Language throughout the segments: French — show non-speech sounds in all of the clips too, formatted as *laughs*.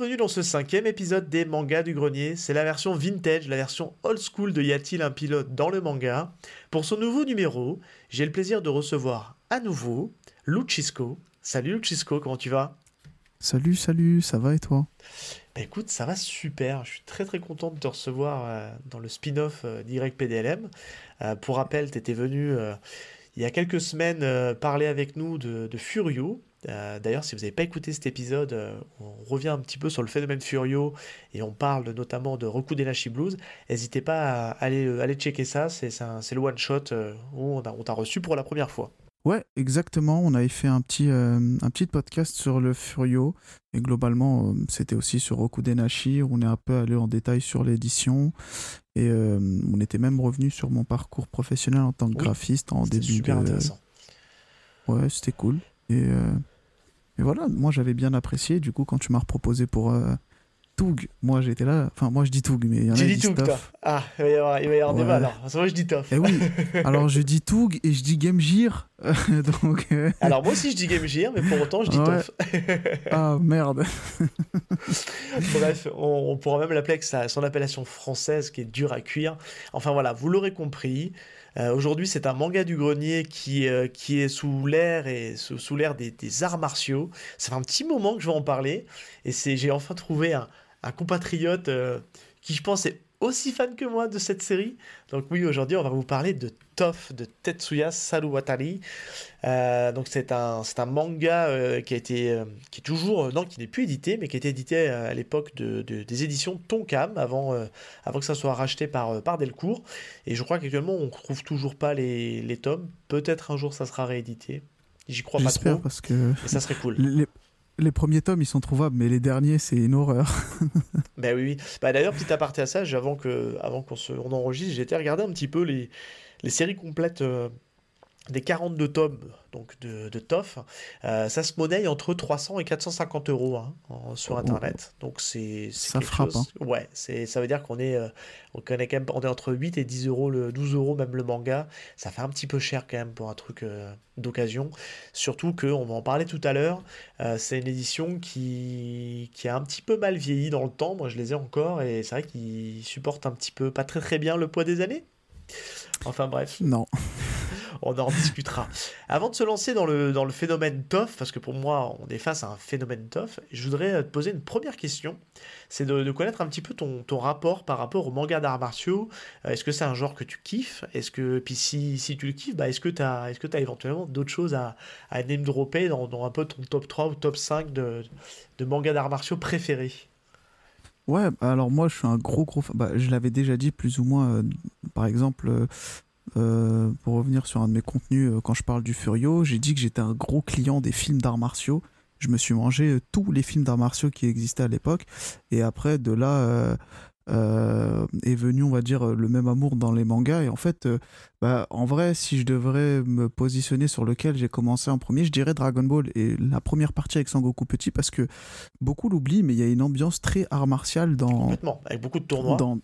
Bienvenue dans ce cinquième épisode des mangas du grenier. C'est la version vintage, la version old school de Y a-t-il un pilote dans le manga Pour son nouveau numéro, j'ai le plaisir de recevoir à nouveau Luchisco. Salut Luchisco, comment tu vas? Salut, salut, ça va et toi? Bah écoute, ça va super. Je suis très très content de te recevoir euh, dans le spin-off euh, PDLM. Euh, pour rappel, tu étais venu euh, il y a quelques semaines parler avec nous de, de Furio, d'ailleurs, si vous n'avez pas écouté cet épisode, euh, on revient un petit peu sur le phénomène Furio et on parle notamment de Roku Denashi Blues. N'hésitez pas à aller, euh, aller checker ça, c'est le one-shot où on t'a reçu pour la première fois. Ouais, exactement. On avait fait un petit, un petit podcast sur le Furio. Et globalement, c'était aussi sur Roku Denashi. On est un peu allé en détail sur l'édition. Et on était même revenu sur mon parcours professionnel en tant que graphiste en début super intéressant. Ouais, c'était cool. Et, et voilà, moi j'avais bien apprécié. Du coup, quand tu m'as proposé pour euh, Toug, moi j'étais là. Enfin, moi je dis Toug, mais il y en a qui disent Toug, Ah, il va y avoir, il va y avoir débat alors. moi je dis Toff. Et eh oui, *laughs* alors je dis Toug et je dis Game Gear. *laughs* donc, euh, Alors moi aussi je dis Game Gear, mais pour autant je dis Toff. *laughs* ah merde. Bref, on, on, pourra même l'appeler avec son appellation française qui est dure à cuire. Enfin voilà, vous l'aurez compris. Euh, aujourd'hui, c'est un manga du grenier qui, euh, qui est sous l'air et sous, l'air des, arts martiaux. Ça fait un petit moment que je vais en parler et c'est j'ai enfin trouvé un, compatriote euh, qui, je pense, est aussi fan que moi de cette série. Donc oui, aujourd'hui, on va vous parler de Toff de Tetsuya Saruwatari. Euh, donc c'est un, c'est un manga euh, qui a été, euh, qui est toujours, non, qui n'est plus édité, mais qui a été édité à l'époque de, des éditions Tonkam, avant, avant que ça soit racheté par, par Delcourt. Et je crois qu'actuellement, on ne trouve toujours pas les, les tomes. Peut-être un jour, ça sera réédité. J'y crois pas trop. parce que ça serait cool *laughs* les premiers tomes, ils sont trouvables, mais les derniers, c'est une horreur. *laughs* ben oui. Bah, D'ailleurs, petit aparté à ça, avant qu'on on enregistre, j'ai été regarder un petit peu les, les séries complètes euh, des 42 tomes donc de, de TOF, euh, ça se monnaie entre 300 et 450 euros hein, sur internet. Donc c'est ça frappe. Chose... Hein. Ouais, c'est ça veut dire qu'on est euh, on connaît quand même on est entre 8 et 10 euros le 12 euros même le manga. Ça fait un petit peu cher quand même pour un truc euh, d'occasion. Surtout que on va en parler tout à l'heure. c'est une édition qui qui a un petit peu mal vieilli dans le temps. Moi je les ai encore et c'est vrai qu'ils supportent un petit peu pas très très bien le poids des années. Enfin bref. Non. On en discutera. Avant de se lancer dans le, dans le phénomène TOF, parce que pour moi, on est face à un phénomène TOF, je voudrais te poser une première question. C'est de, connaître un petit peu ton, ton rapport par rapport au manga d'arts martiaux. Euh, est-ce que c'est un genre que tu kiffes? Est-ce que, puis si, si tu le kiffes, bah, est-ce que tu as, as éventuellement d'autres choses à, à name dropper dans, dans, un peu ton top 3 ou top 5 de, de mangas d'arts martiaux préférés? Ouais, alors moi je suis un gros gros. Bah, je l'avais déjà dit plus ou moins. Euh, par exemple, euh, euh, pour revenir sur un de mes contenus, quand je parle du Furio, j'ai dit que j'étais un gros client des films d'arts martiaux. Je me suis mangé tous les films d'arts martiaux qui existaient à l'époque. Et après, de là, euh, est venu, on va dire, le même amour dans les mangas. Et en fait, euh, bah, en vrai, si je devrais me positionner sur lequel j'ai commencé en premier, je dirais Dragon Ball et la première partie avec Sangoku Petit parce que beaucoup l'oublient, mais il y a une ambiance très art martial dans. Complètement, avec beaucoup de tournois. Dans,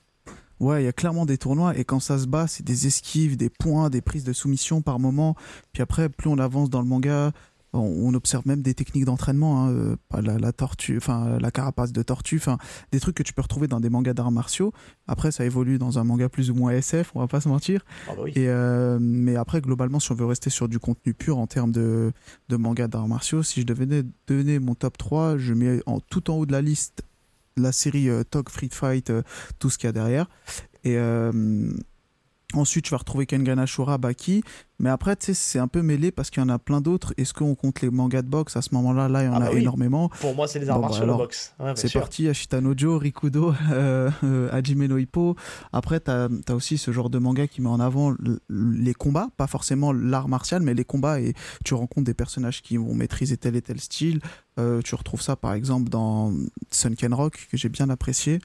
Ouais, il y a clairement des tournois et quand ça se bat, c'est des esquives, des points, des prises de soumission par moment. Puis après, plus on avance dans le manga, on, observe même des techniques d'entraînement, hein, euh, la, tortue, enfin la carapace de tortue, enfin des trucs que tu peux retrouver dans des mangas d'arts martiaux. Après, ça évolue dans un manga plus ou moins SF, on va pas se mentir. Ah bah et euh, mais après, globalement, si on veut rester sur du contenu pur en termes de, de mangas d'arts martiaux, si je devais donner mon top 3, je mets en, tout en haut de la liste la série euh, Tog Free Fight, tout ce qu'il y a derrière. Et Ensuite, tu vas retrouver Kengan Ashura, Baki. Mais après, tu sais, c'est un peu mêlé parce qu'il y en a plein d'autres. Est-ce qu'on compte les mangas de boxe? À ce moment-là, là, il y en ah a bah énormément. Pour moi, c'est les arts martiaux de boxe. c'est parti, Ashita Nojo, Rikudo, euh, *laughs* euh, Hajime no Hippo. Après, tu as, aussi ce genre de manga qui met en avant les combats, pas forcément l'art martial, mais les combats. Et tu rencontres des personnages qui vont maîtriser tel et tel style. Euh, tu retrouves ça, par exemple, dans Sunken Rock, que j'ai bien apprécié.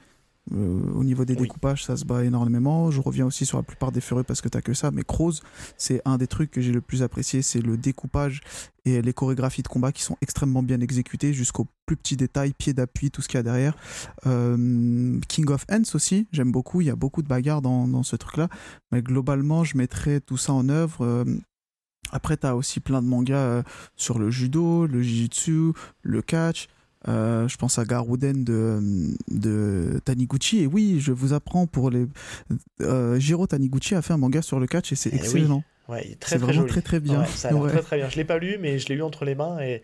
Euh, au niveau des découpages, ça se bat énormément. Je reviens aussi sur la plupart des fureux parce que t'as que ça. Mais Crows, c'est un des trucs que j'ai le plus apprécié, c'est le découpage et les chorégraphies de combat qui sont extrêmement bien exécutées jusqu'aux plus petits détails, pied d'appui, tout ce qu'il y a derrière. Euh, King of Ends aussi, j'aime beaucoup. Il y a beaucoup de bagarres dans, dans ce truc-là. Mais globalement, je mettrais tout ça en œuvre. Euh, après, tu as aussi plein de mangas sur le judo, le jiu-jitsu, le catch. Je pense à Garuden de, de Taniguchi. Et oui, je vous apprends pour les. Jiro Taniguchi a fait un manga sur le catch et c'est eh excellent. Ouais, très, très, vraiment très très bien. ça a très très bien. Je l'ai pas lu, mais je l'ai eu entre les mains et,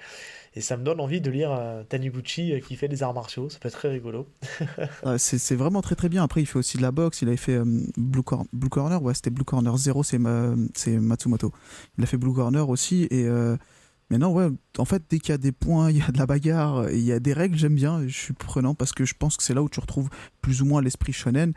et ça me donne envie de lire euh, Taniguchi euh, qui fait des arts martiaux. Ça peut être très rigolo. *laughs* c'est vraiment très très bien. Après, il fait aussi de la boxe. Il avait fait euh, Blue, Blue, Corner. Ouais, c'était Blue Corner 0, c'est Matsumoto. Il a fait Blue Corner aussi et mais non, ouais, en fait, dès qu'il y a des points, *laughs* il y a de la bagarre, il y a des règles, j'aime bien, je suis prenant parce que je pense que c'est là où tu retrouves plus ou moins l'esprit shonen.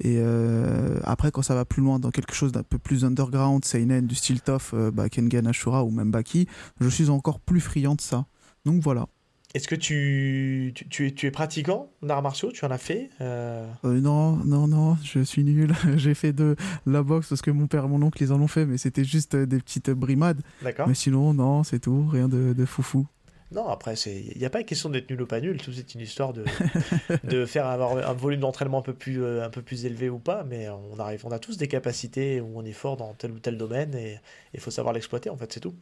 Et euh, après, quand ça va plus loin dans quelque chose d'un peu plus underground, seinen, du style tough, euh, bah, Kengan Ashura ou même Baki, je suis encore plus friand de ça. Donc voilà. Est-ce que tu, tu, tu, es, pratiquant d'arts martiaux? Tu en as fait euh? Euh, Non, non, non, je suis nul. *laughs* J'ai fait de la boxe parce que mon père et mon oncle, ils en ont fait, mais c'était juste des petites brimades. D'accord. Mais sinon, non, c'est tout, rien de, de foufou. Non, après, il n'y a pas question d'être nul ou pas nul, tout c'est une histoire de, *laughs* de faire avoir un volume d'entraînement un, peu plus, euh, un peu plus élevé ou pas, mais on, arrive, on a tous des capacités où on est fort dans tel ou tel domaine et il faut savoir l'exploiter, en fait, c'est tout.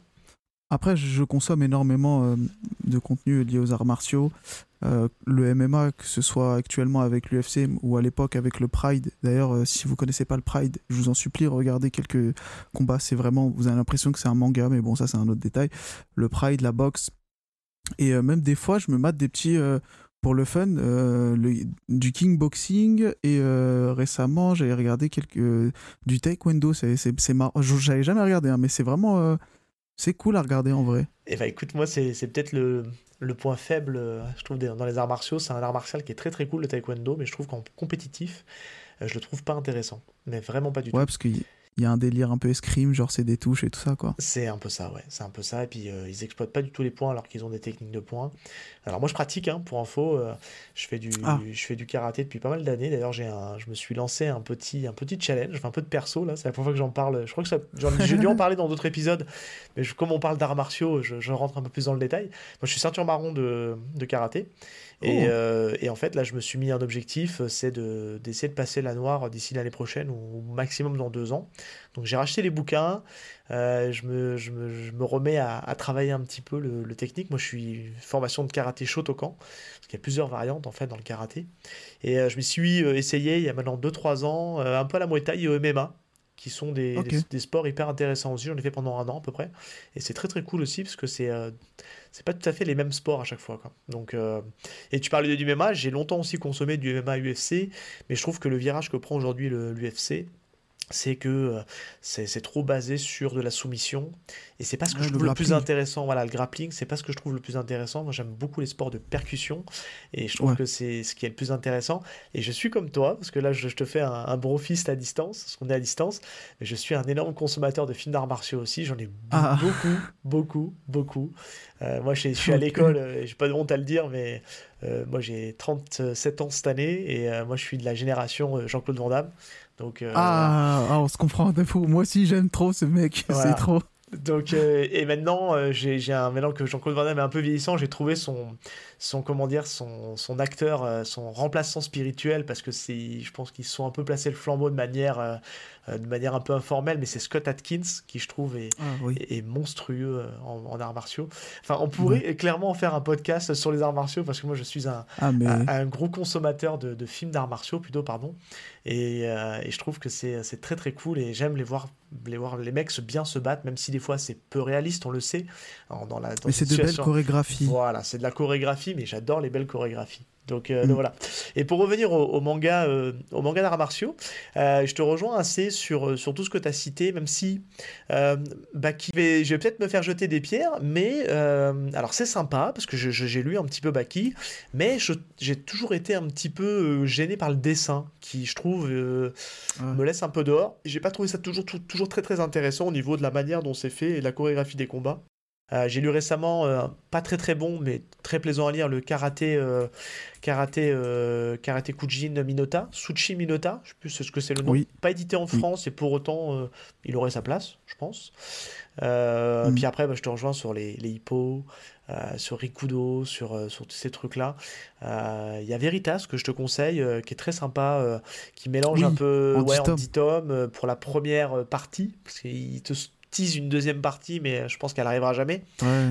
Après, je consomme énormément euh, de contenu lié aux arts martiaux. Euh, le MMA, que ce soit actuellement avec l'UFC ou à l'époque avec le Pride. D'ailleurs, euh, si vous connaissez pas le Pride, je vous en supplie, regardez quelques combats. C'est vraiment, vous avez l'impression que c'est un manga, mais bon, ça c'est un autre détail. Le Pride, la boxe. Et même des fois, je me mate des petits pour le fun, du kickboxing et récemment j'avais regardé quelques du taekwondo. C'est marrant. J'avais jamais regardé, hein, mais c'est vraiment c'est cool à regarder en vrai. Et eh bah ben, écoute, moi, c'est peut-être le, le, point faible, euh, je trouve, dans les arts martiaux. C'est un art martial qui est très très cool, le taekwondo, mais je trouve qu'en compétitif, euh, je le trouve pas intéressant. Mais vraiment pas du tout. Ouais, parce que il y a un délire un peu escrime, genre c'est des touches et tout ça, quoi. C'est un peu ça, ouais. C'est un peu ça. Et puis euh, ils exploitent pas du tout les points alors qu'ils ont des techniques de points. Alors moi je pratique, hein, pour info, euh, je, fais du, ah. je fais du karaté depuis pas mal d'années. D'ailleurs, j'ai un, je me suis lancé un petit, un petit challenge, enfin un peu de perso là. C'est la première fois que j'en parle. Je crois que ça, j'ai dû en parler dans d'autres épisodes, mais comme on parle d'arts martiaux, je, je, rentre un peu plus dans le détail. Moi je suis ceinture marron de, de karaté. Et, oh. euh, et, en fait, là, je me suis mis un objectif, c'est d'essayer de, passer la noire d'ici l'année prochaine ou maximum dans deux ans. Donc j'ai racheté les bouquins, euh, je, me, je, me, je, me, remets à, à, travailler un petit peu le, le, technique. Moi, je suis formation de karaté Shotokan, parce qu'il y a plusieurs variantes en fait dans le karaté. Et euh, je me suis essayé il y a maintenant 2-3 ans, un peu à la Muay Thai et au MMA qui sont des, des, sports hyper intéressants aussi. J'en ai fait pendant un an à peu près. Et c'est très très cool aussi parce que c'est c'est pas tout à fait les mêmes sports à chaque fois. Quoi. Donc, euh, et tu parlais du MMA, j'ai longtemps aussi consommé du MMA UFC, mais je trouve que le virage que prend aujourd'hui l'UFC, c'est que euh, c'est trop basé sur de la soumission. Et c'est pas ce que je trouve le plus intéressant. Voilà le grappling c'est pas ce que je trouve le plus intéressant. Moi j'aime beaucoup les sports de percussion. Et je trouve que c'est ce qui est le plus intéressant. Et je suis comme toi parce que là je, te fais un, un brofist à distance parce qu'on est à distance. Mais je suis un énorme consommateur de films d'arts martiaux aussi. J'en ai ah. beaucoup beaucoup beaucoup euh, moi je, suis à l'école euh, j'ai pas de honte à le dire mais moi j'ai 37 ans cette année. Et moi je suis de la génération Jean-Claude Van Damme donc, euh, ah, ah, on se comprend un peu. Moi aussi, j'aime trop ce mec. *laughs* C'est trop. Donc, euh, et maintenant, euh, j'ai un maintenant que Jean-Claude Van Damme est un peu vieillissant, j'ai trouvé son, son comment dire, son, son acteur, son remplaçant spirituel, parce que c'est, je pense qu'ils sont un peu placé le flambeau de manière euh, de manière un peu informelle, mais c'est Scott Atkins qui, je trouve, est, ah, est, monstrueux euh, en, arts martiaux. Enfin, on pourrait clairement faire un podcast sur les arts martiaux parce que moi, je suis un, ah, un, gros consommateur de, de films d'arts martiaux, plutôt, pardon. Et, euh, et je trouve que c'est très très cool et j'aime les voir, les voir les mecs bien se battre, même si des fois c'est peu réaliste, on le sait. dans la, mais c'est de belles chorégraphies. Voilà, c'est de la chorégraphie, mais j'adore les belles chorégraphies. Donc, euh, mm. voilà. Et pour revenir au, manga, euh, au manga d'arts martiaux, euh, je te rejoins assez sur, sur tout ce que tu as cité, même si Baki, je vais peut-être me faire jeter des pierres, mais alors c'est sympa parce que j'ai lu un petit peu Baki, mais j'ai toujours été un petit peu gêné par le dessin qui, je trouve, me laisse un peu dehors. J'ai pas trouvé ça toujours, toujours très très intéressant au niveau de la manière dont c'est fait et la chorégraphie des combats. Euh, j'ai lu récemment, euh, pas très très bon, mais très plaisant à lire, le karaté, euh, karaté, karaté Kujin Minota, Suchi Minota, je sais plus ce que c'est le nom. Pas édité en France et pour autant, il aurait sa place, je pense. Mm. Puis après, bah, je te rejoins sur les, les hippos, sur Rikudo, sur, sur tous ces trucs-là. Il y a Veritas que je te conseille, qui est très sympa, qui mélange un peu en ouais, en 10 tomes pour la première partie, parce qu'il te tease une deuxième partie, mais je pense qu'elle arrivera jamais.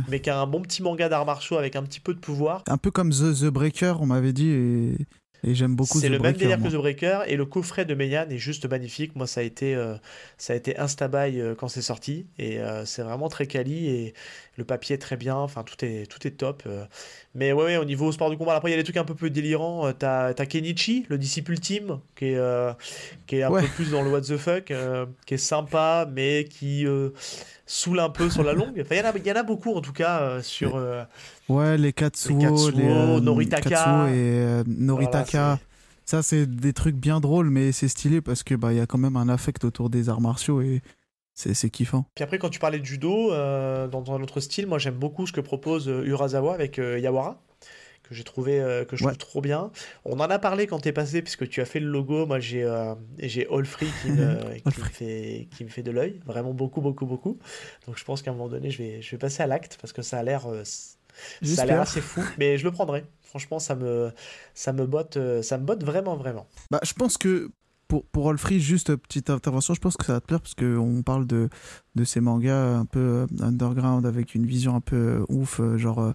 Mais qui a un bon petit manga d'arts martiaux avec un petit peu de pouvoir. Un peu comme The, The Breaker, on m'avait dit, et, et j'aime beaucoup C'est le même délire que The Breaker, et le coffret de Meian est juste magnifique. Moi, ça a été, euh, ça a été Instabuy euh, quand c'est sorti, et euh, c'est vraiment très quali, et le papier est très bien, enfin, tout est, tout est top. Mais ouais, au niveau sport de combat, après, il y a des trucs un peu plus délirants. T'as as Kenichi, le disciple ultime, qui est, qui est un peu plus dans le what the fuck, qui est sympa, mais qui saoule un peu sur la longue. Enfin, il y, en a beaucoup en tout cas euh, sur. Euh, ouais, les Katsuo, les, euh, Noritaka. et Noritaka. ça, c'est des trucs bien drôles, mais c'est stylé parce que bah y a quand même un affect autour des arts martiaux et c'est kiffant. Puis après, quand tu parlais de judo, dans un autre style, moi j'aime beaucoup ce que propose Urasawa avec Yawara que j'ai trouvé euh, que je trouve trop bien. On en a parlé quand tu es passé puisque tu as fait le logo. Moi j'ai euh, j'ai All Free qui me, *laughs* qui me fait qui me fait de l'œil, vraiment beaucoup beaucoup beaucoup. Donc je pense qu'à un moment donné je vais je vais passer à l'acte parce que ça a l'air euh, ça a l'air assez fou, mais je le prendrai. Franchement, ça me ça me botte ça me botte vraiment vraiment. Bah je pense que pour, pour All Free, juste petite intervention, je pense que ça va te plaire parce qu'on parle de, de ces mangas un peu underground avec une vision un peu ouf, genre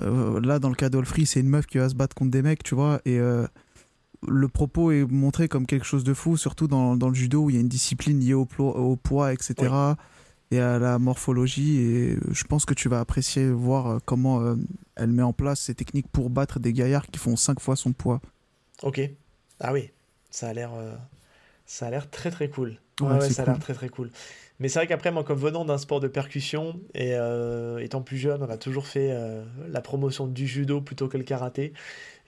euh, là, dans le cas d'Olfree, c'est une meuf qui va se battre contre des mecs, tu vois, et euh, le propos est montré comme quelque chose de fou, surtout dans, dans le judo où il y a une discipline liée au, au poids, etc. Et à la morphologie. Et je pense que tu vas apprécier voir euh, comment elle met en place ces techniques pour battre des gaillards qui font 5 fois son poids. Ok. Ah oui, ça a l'air, ça a l'air très très cool. Ouais, ça a l'air très très cool. Mais c'est vrai qu'après, moi, comme venant d'un sport de percussion et euh, étant plus jeune, on a toujours fait euh, la promotion du judo plutôt que le karaté.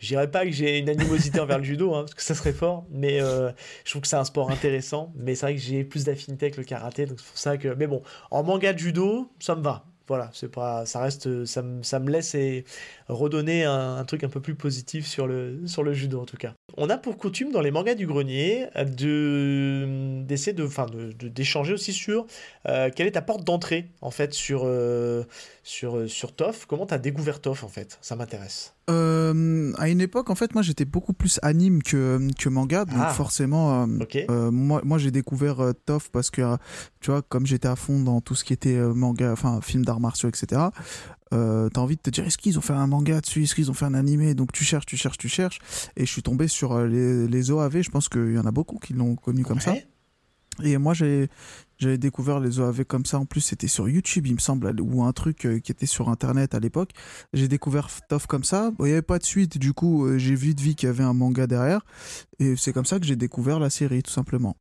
Je dirais pas que j'ai une animosité envers le judo, hein, parce que ça serait fort, mais euh, je trouve que c'est un sport intéressant. Mais c'est vrai que j'ai plus d'affinité avec le karaté, donc c'est pour ça que. Mais bon, en manga de judo, ça me va voilà, c'est pas, ça reste, ça me, ça me laisse redonner un, truc un peu plus positif sur le, sur le judo en tout cas. On a pour coutume dans les mangas du grenier de d'essayer de, enfin, de, d'échanger aussi sur euh, quelle est ta porte d'entrée en fait sur euh, sur sur TOF. Comment t'as découvert TOF en fait? Ça m'intéresse. Euh, à une époque, en fait, moi j'étais beaucoup plus anime que, que manga, donc ah. forcément, moi, moi j'ai découvert TOF parce que, tu vois, comme j'étais à fond dans tout ce qui était manga, enfin, film d'arts martiaux, etc., euh, t'as envie de te dire est-ce qu'ils ont fait un manga dessus, est-ce qu'ils ont fait un animé, donc tu cherches, tu cherches, tu cherches, et je suis tombé sur euh, les, les OAV, je pense qu'il y en a beaucoup qui l'ont connu comme ça. Et moi j'ai j'avais découvert les OAV comme ça, en plus c'était sur YouTube il me semble, ou un truc euh, qui était sur internet à l'époque. J'ai découvert TOF comme ça, il n'y avait pas de suite, du coup j'ai vite vu qu'il y avait un manga derrière, et c'est comme ça que j'ai découvert la série tout simplement.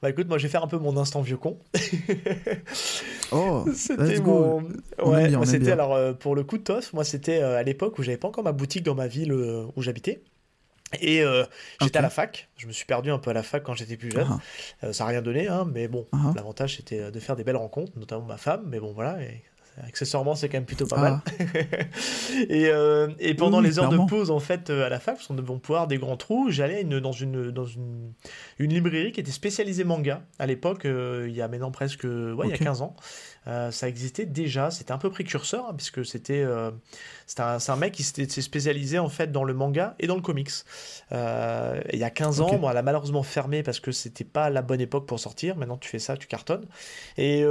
Bah écoute, moi je vais faire un peu mon instant vieux con. *laughs* oh, c'était mon. Ouais, c'était alors euh, pour le coup de TOF, moi c'était euh, à l'époque où j'avais pas encore ma boutique dans ma ville euh, où j'habitais. Et j'étais à la fac, je me suis perdu un peu à la fac quand j'étais plus jeune. Ah. ça n'a rien donné, hein, mais bon, ah. l'avantage c'était de faire des belles rencontres, notamment ma femme, mais bon voilà, et accessoirement c'est quand même plutôt pas mal. Ah. *laughs* et, euh, et, pendant les heures de pause en fait euh, à la fac, parce qu'on devait pouvoir des grands trous, j'allais dans, une, dans une, une, librairie qui était spécialisée manga. À l'époque, euh, il y a maintenant presque ouais, il y a 15 ans, ça existait déjà. C'était un peu précurseur hein, puisque c'était c'est un, un, mec qui s'est spécialisé en fait dans le manga et dans le comics. il y a 15 ans, bon, elle a malheureusement fermé parce que c'était pas la bonne époque pour sortir. Maintenant tu fais ça, tu cartonnes. Et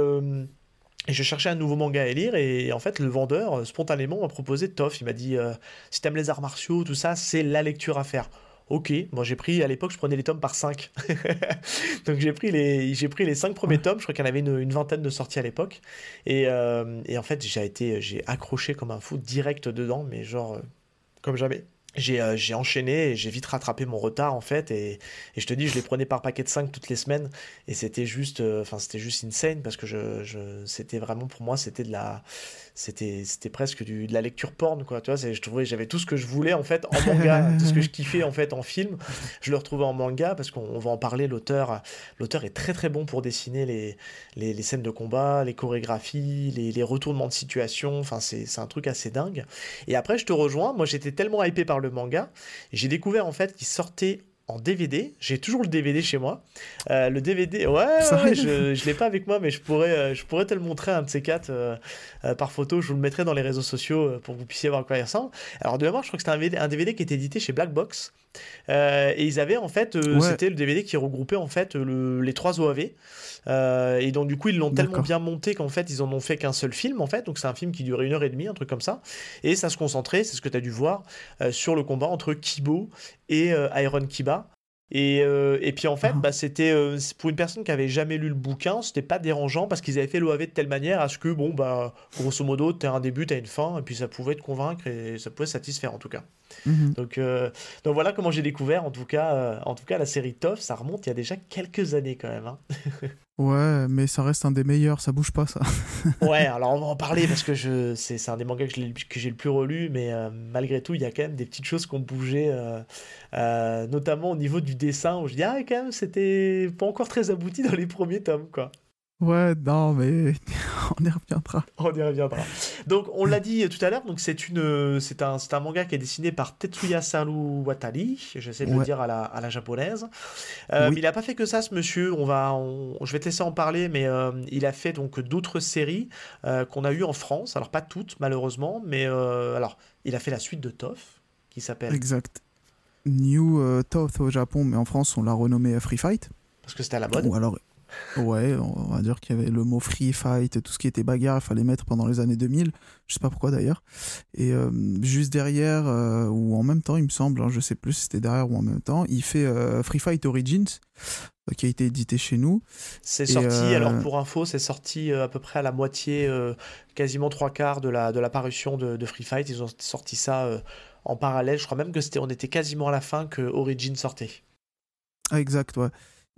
et je cherchais un nouveau manga à lire et en fait le vendeur euh, spontanément m'a proposé Toff. Il m'a dit euh, si t'aimes les arts martiaux, tout ça, c'est la lecture à faire. Ok, moi j'ai pris, à l'époque je prenais les tomes par 5. *laughs* Donc j'ai pris, les, j'ai pris les 5 premiers tomes, je crois qu'il y en avait une, vingtaine de sorties à l'époque. Et, euh, et, en fait j'ai, été, j'ai accroché comme un fou direct dedans, mais genre comme jamais. Euh, j'ai enchaîné j'ai vite rattrapé mon retard en fait et, je te dis je les prenais par paquet de 5 toutes les semaines et c'était juste euh, c'était juste insane parce que je c'était vraiment pour moi c'était de la c'était c'était presque du, de la lecture porn quoi tu vois je trouvais j'avais tout ce que je voulais en fait en manga *laughs* tout ce que je kiffais en fait en film je le retrouvais en manga parce qu'on va en parler l'auteur l'auteur est très très bon pour dessiner les, les, les scènes de combat les chorégraphies les, les retournements de situation enfin c'est un truc assez dingue. Et après je te rejoins moi j'étais tellement hypé par le manga j'ai découvert en fait qu'il sortait en DVD. J'ai toujours le DVD chez moi. Euh, le DVD, ouais, je ne l'ai pas avec moi, mais je pourrais, euh, je pourrais te le montrer un de ces quatre euh, par photo. Je vous le mettrai dans les réseaux sociaux pour que vous puissiez voir à quoi il ressemble. Alors, de mémoire, je crois que c'était un, un, DVD qui était édité chez Black Box. Et ils avaient en fait, c'était le DVD qui regroupait en fait les trois OAV. et donc du coup ils l'ont tellement bien monté qu'en fait ils en ont fait qu'un seul film en fait. Donc c'est un film qui durait une heure et demie, un truc comme ça. Et ça se concentrait, c'est ce que tu as dû voir, sur le combat entre Kibo et Iron Kiba. Et, euh, et, puis en fait, ah. bah, c'était euh, pour une personne qui avait jamais lu le bouquin, c'était pas dérangeant parce qu'ils avaient fait l'OAV de telle manière à ce que, bon, bah, grosso modo, tu as un début, tu as une fin, et puis ça pouvait te convaincre et ça pouvait satisfaire en tout cas. Mhm. Donc, euh, donc voilà comment j'ai découvert en tout, cas, en tout cas la série Toff, ça remonte il y a déjà quelques années quand même. Hein. *laughs* Ouais, mais ça reste un des meilleurs, ça bouge pas ça. *laughs* ouais, alors on va en parler parce que je, c'est, un des mangas que, j'ai le plus relu, mais euh, malgré tout, il y a quand même des petites choses qui ont bougé, euh, euh, notamment au niveau du dessin, où je dis, ah, quand même, c'était pas encore très abouti dans les premiers tomes, quoi. Ouais, non, mais *laughs* on y reviendra. On y reviendra. Donc, on l'a dit tout à l'heure, donc c'est une, c'est un, c'est un manga qui est dessiné par Tetsuya Saru Watari, j'essaie de le dire à la, à la japonaise. Euh, il n'a pas fait que ça, ce monsieur. On va, je vais te laisser en parler, mais euh, il a fait donc d'autres séries euh, qu'on a eues en France. Alors, pas toutes, malheureusement, mais alors, il a fait la suite de Toff, qui s'appelle. Exact. New Toff au Japon, mais en France, on l'a renommé Free Fight. Parce que c'était à la mode. Ou alors Ouais, on va dire qu'il y avait le mot free fight, tout ce qui était bagarre, il fallait mettre pendant les années 2000. Je sais pas pourquoi d'ailleurs. Et euh, juste derrière, euh, ou en même temps, il me semble, hein, je sais plus si c'était derrière ou en même temps, il fait euh, Free Fight Origins, qui a été édité chez nous. C'est sorti, alors pour info, c'est sorti à peu près à la moitié, quasiment trois quarts de la, de la parution de, de Free Fight. Ils ont sorti ça en parallèle. Je crois même que c'était, on était quasiment à la fin que Origins sortait. Ah, exact, ouais.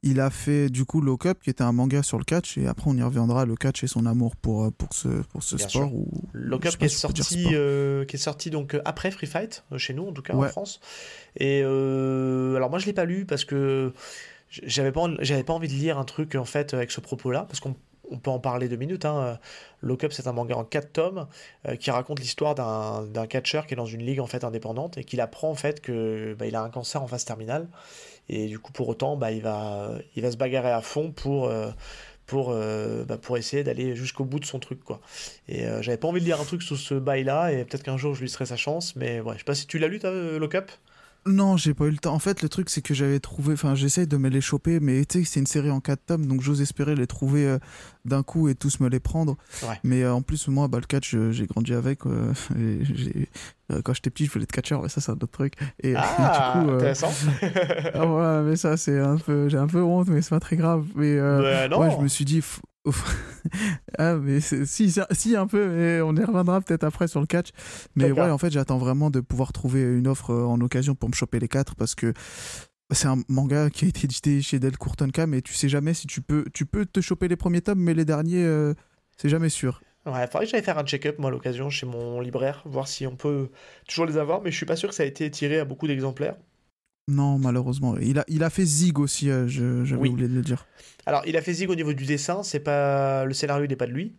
Il a fait du coup Lock Up, qui était un manga sur le catch, et après on y reviendra, le catch et son amour pour, euh, pour ce, pour ce sport. Ou, Lock Up qui est, sorti, euh, qui est sorti donc euh, après Free Fight, chez nous en tout cas en France. Et alors moi je l'ai pas lu parce que j'avais pas, j'avais pas envie de lire un truc en fait avec ce propos-là, parce qu'on on peut en parler deux minutes. Hein. Lock Up, c'est un manga en quatre tomes qui raconte l'histoire d'un catcheur qui est dans une ligue en fait indépendante et qui apprend en fait que bah, il a un cancer en phase terminale et du coup, pour autant, bah, il, va, il va se bagarrer à fond pour, euh, pour, euh, bah, pour essayer d'aller jusqu'au bout de son truc. Quoi. Et euh, j'avais pas envie de lire un truc sous ce bail-là, et peut-être qu'un jour je lui serai sa chance, mais ouais, je sais pas si tu l'as lu, toi, non, j'ai pas eu le temps. En fait, le truc, c'est que j'avais trouvé. Enfin, j'essaye de me les choper, mais tu sais, c'est une série en 4 tomes, donc j'ose espérer les trouver euh, d'un coup et tous me les prendre. Mais euh, en plus, moi, bah, le catch, j'ai grandi avec. *laughs* Euh, quand j'étais petit, je voulais être catcher, mais ça, c'est un autre truc. Et, ah, *laughs* du coup, intéressant. *laughs* ah ouais, mais ça, c'est un peu. J'ai un peu honte, mais c'est pas très grave. Mais bah, ouais, je me suis dit, *laughs* ah, mais si, si, un peu, mais on y reviendra peut-être après sur le catch. Mais ouais, en fait, j'attends vraiment de pouvoir trouver une offre euh, en occasion pour me choper les quatre parce que c'est un manga qui a été édité chez Delcourt Tonkam mais tu sais jamais si tu peux, tu peux te choper les premiers tomes, mais les derniers, euh, c'est jamais sûr. Ouais, faudrait que j'aille faire un check-up, moi, à l'occasion, chez mon libraire, voir si on peut toujours les avoir, mais je suis pas sûr que ça a été tiré à beaucoup d'exemplaires. Non, malheureusement. Il a, il a fait Zig aussi, euh, j'avais oublié de le dire. Alors, il a fait Zig au niveau du dessin, c'est pas le scénario n'est pas de lui.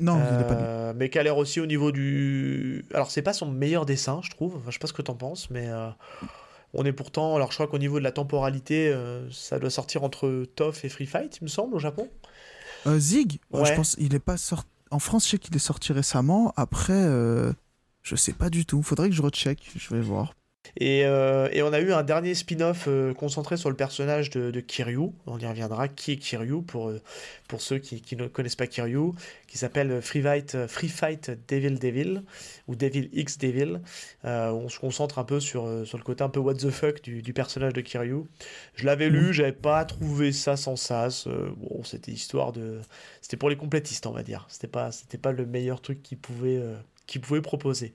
Non, il n'est pas de lui. Euh, mais qui a l'air aussi au niveau du. Alors, c'est pas son meilleur dessin, je trouve. Enfin, je sais pas ce que t'en penses, mais euh, on est pourtant. Alors, je crois qu'au niveau de la temporalité, ça doit sortir entre Toff et Free Fight, il me semble, au Japon. Zig Je pense il est pas sorti. En France, je sais qu'il est sorti récemment. Après, je sais pas du tout. Faudrait que je recheck. Je vais voir. Euh, et, on a eu un dernier spin-off euh, concentré sur le personnage de, Kiryu. On y reviendra. Qui est Kiryu pour, euh, pour ceux qui, ne connaissent pas Kiryu Qui s'appelle Free Fight, Free Fight Devil Devil ou Devil X Devil. on se concentre un peu sur, sur le côté un peu what the fuck du, personnage de Kiryu. Je l'avais lu, j'avais pas trouvé ça sans sas. bon, c'était histoire de. C'était pour les complétistes, on va dire. C'était pas, c'était pas le meilleur truc qu'ils pouvaient, qu'ils pouvaient proposer.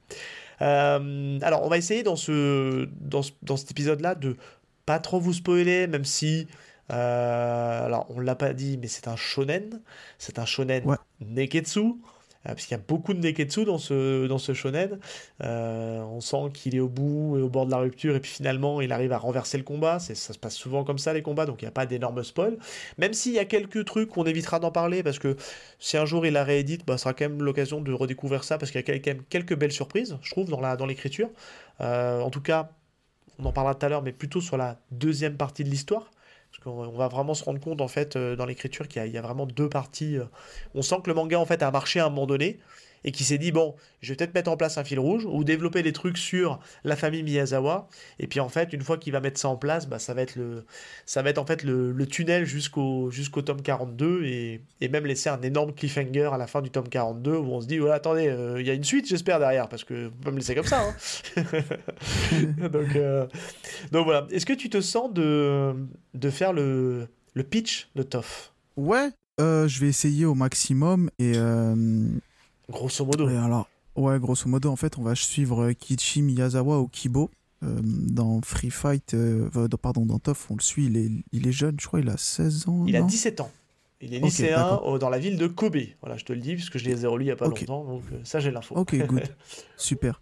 Euh, alors, on va essayer dans, ce, dans, dans cet épisode-là de pas trop vous spoiler, même si. Euh, alors, on l'a pas dit, mais c'est un shonen. C'est un shonen neketsu. Euh, parce qu'il y a beaucoup de Neketsu dans ce, dans ce shonen. Euh, on sent qu'il est au bout et au bord de la rupture, et puis finalement, il arrive à renverser le combat. Ça se passe souvent comme ça, les combats, donc il n'y a pas d'énormes spoil. Même s'il y a quelques trucs qu'on évitera d'en parler, parce que si un jour il la réédite, bah, ce sera quand même l'occasion de redécouvrir ça, parce qu'il y a quand même quelques belles surprises, je trouve, dans l'écriture. Dans euh, en tout cas, on en parlera tout à l'heure, mais plutôt sur la deuxième partie de l'histoire. Parce qu'on va vraiment se rendre compte, en fait, euh, dans l'écriture, qu'il y, a vraiment deux parties. Euh. On sent que le manga, en fait, a marché à un moment donné. Et qui s'est dit bon, je vais peut-être mettre en place un fil rouge ou développer des trucs sur la famille Miyazawa. Et puis en fait, une fois qu'il va mettre ça en place, bah, ça va être le, ça va être en fait le, tunnel jusqu'au jusqu'au tome 42 et, et, même laisser un énorme cliffhanger à la fin du tome 42 où on se dit ouais, attendez, euh, il y a une suite, j'espère derrière parce que vous pouvez me laisser comme ça. Hein. *laughs* donc, euh, donc voilà. Est-ce que tu te sens de, de faire le, le pitch de Toff Ouais, euh, je vais essayer au maximum et Grosso modo. alors, ouais, grosso modo, en fait, on va suivre Kichi Miyazawa au Kibo. Euh, dans Free Fight, euh, pardon, dans Toff, on le suit, il est, il est jeune, je crois, il a 16 ans. Il a 17 ans. Il est lycéen dans la ville de Kobe. Voilà, je te le dis, puisque je les ai relus il n'y a pas longtemps, donc euh, ça j'ai l'info. Ok, good. *laughs* Super.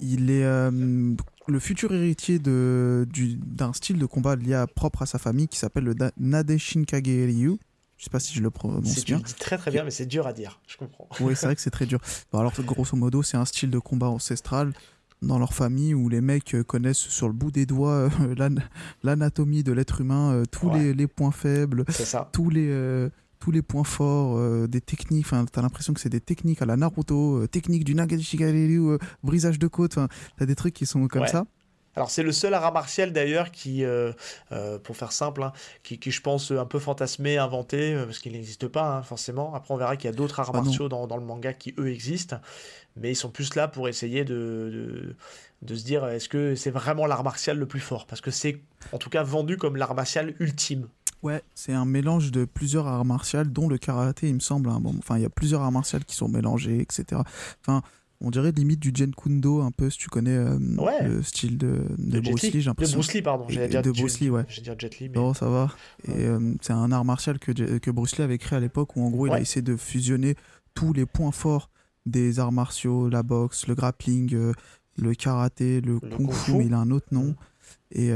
Il est le futur héritier d'un style de combat lié propre à sa famille qui s'appelle le Nade Shinkage Ryu. Je sais pas si je le prononce bien. Dis très très bien, mais c'est dur à dire. Je comprends. Oui, c'est vrai que *laughs* c'est très dur. alors, grosso modo, c'est un style de combat ancestral dans leur famille où les mecs euh, connaissent sur le bout des doigts euh, *laughs* l'anatomie de l'être humain, euh, tous les, points faibles, tous les tous les points forts, des techniques. Enfin, t'as l'impression que c'est des techniques à la Naruto, technique du Nagashigaryu, brisage de côte. Enfin, t'as des trucs qui sont comme ça. Alors c'est le seul art martial d'ailleurs qui, euh, euh, pour faire simple, hein, qui, je pense un peu fantasmé, inventé, euh, parce qu'il n'existe pas hein, forcément. Après on verra qu'il y a d'autres arts ah martiaux dans, le manga qui eux existent, mais ils sont plus là pour essayer de, de, se dire est-ce que c'est vraiment l'art martial le plus fort? Parce que c'est en tout cas vendu comme l'art martial ultime. Ouais, c'est un mélange de plusieurs arts martiaux, dont le karaté, il me semble. Hein. Bon, enfin, il y a plusieurs arts martiaux qui sont mélangés, etc. Enfin, on dirait limite du Jen Kundo un peu si tu connais euh, le style de, de, Bruce Lee, j'ai l'impression. De Bruce Lee, pardon. J'ai de Bruce Lee, ouais. dire Jet Li. Mais... Non, ça va. Et euh, c'est un art martial que, que Bruce Lee avait créé à l'époque où en gros il a essayé de fusionner tous les points forts des arts martiaux, la boxe, le grappling, euh, le karaté, le, kung, fu, mais il a un autre nom. Et,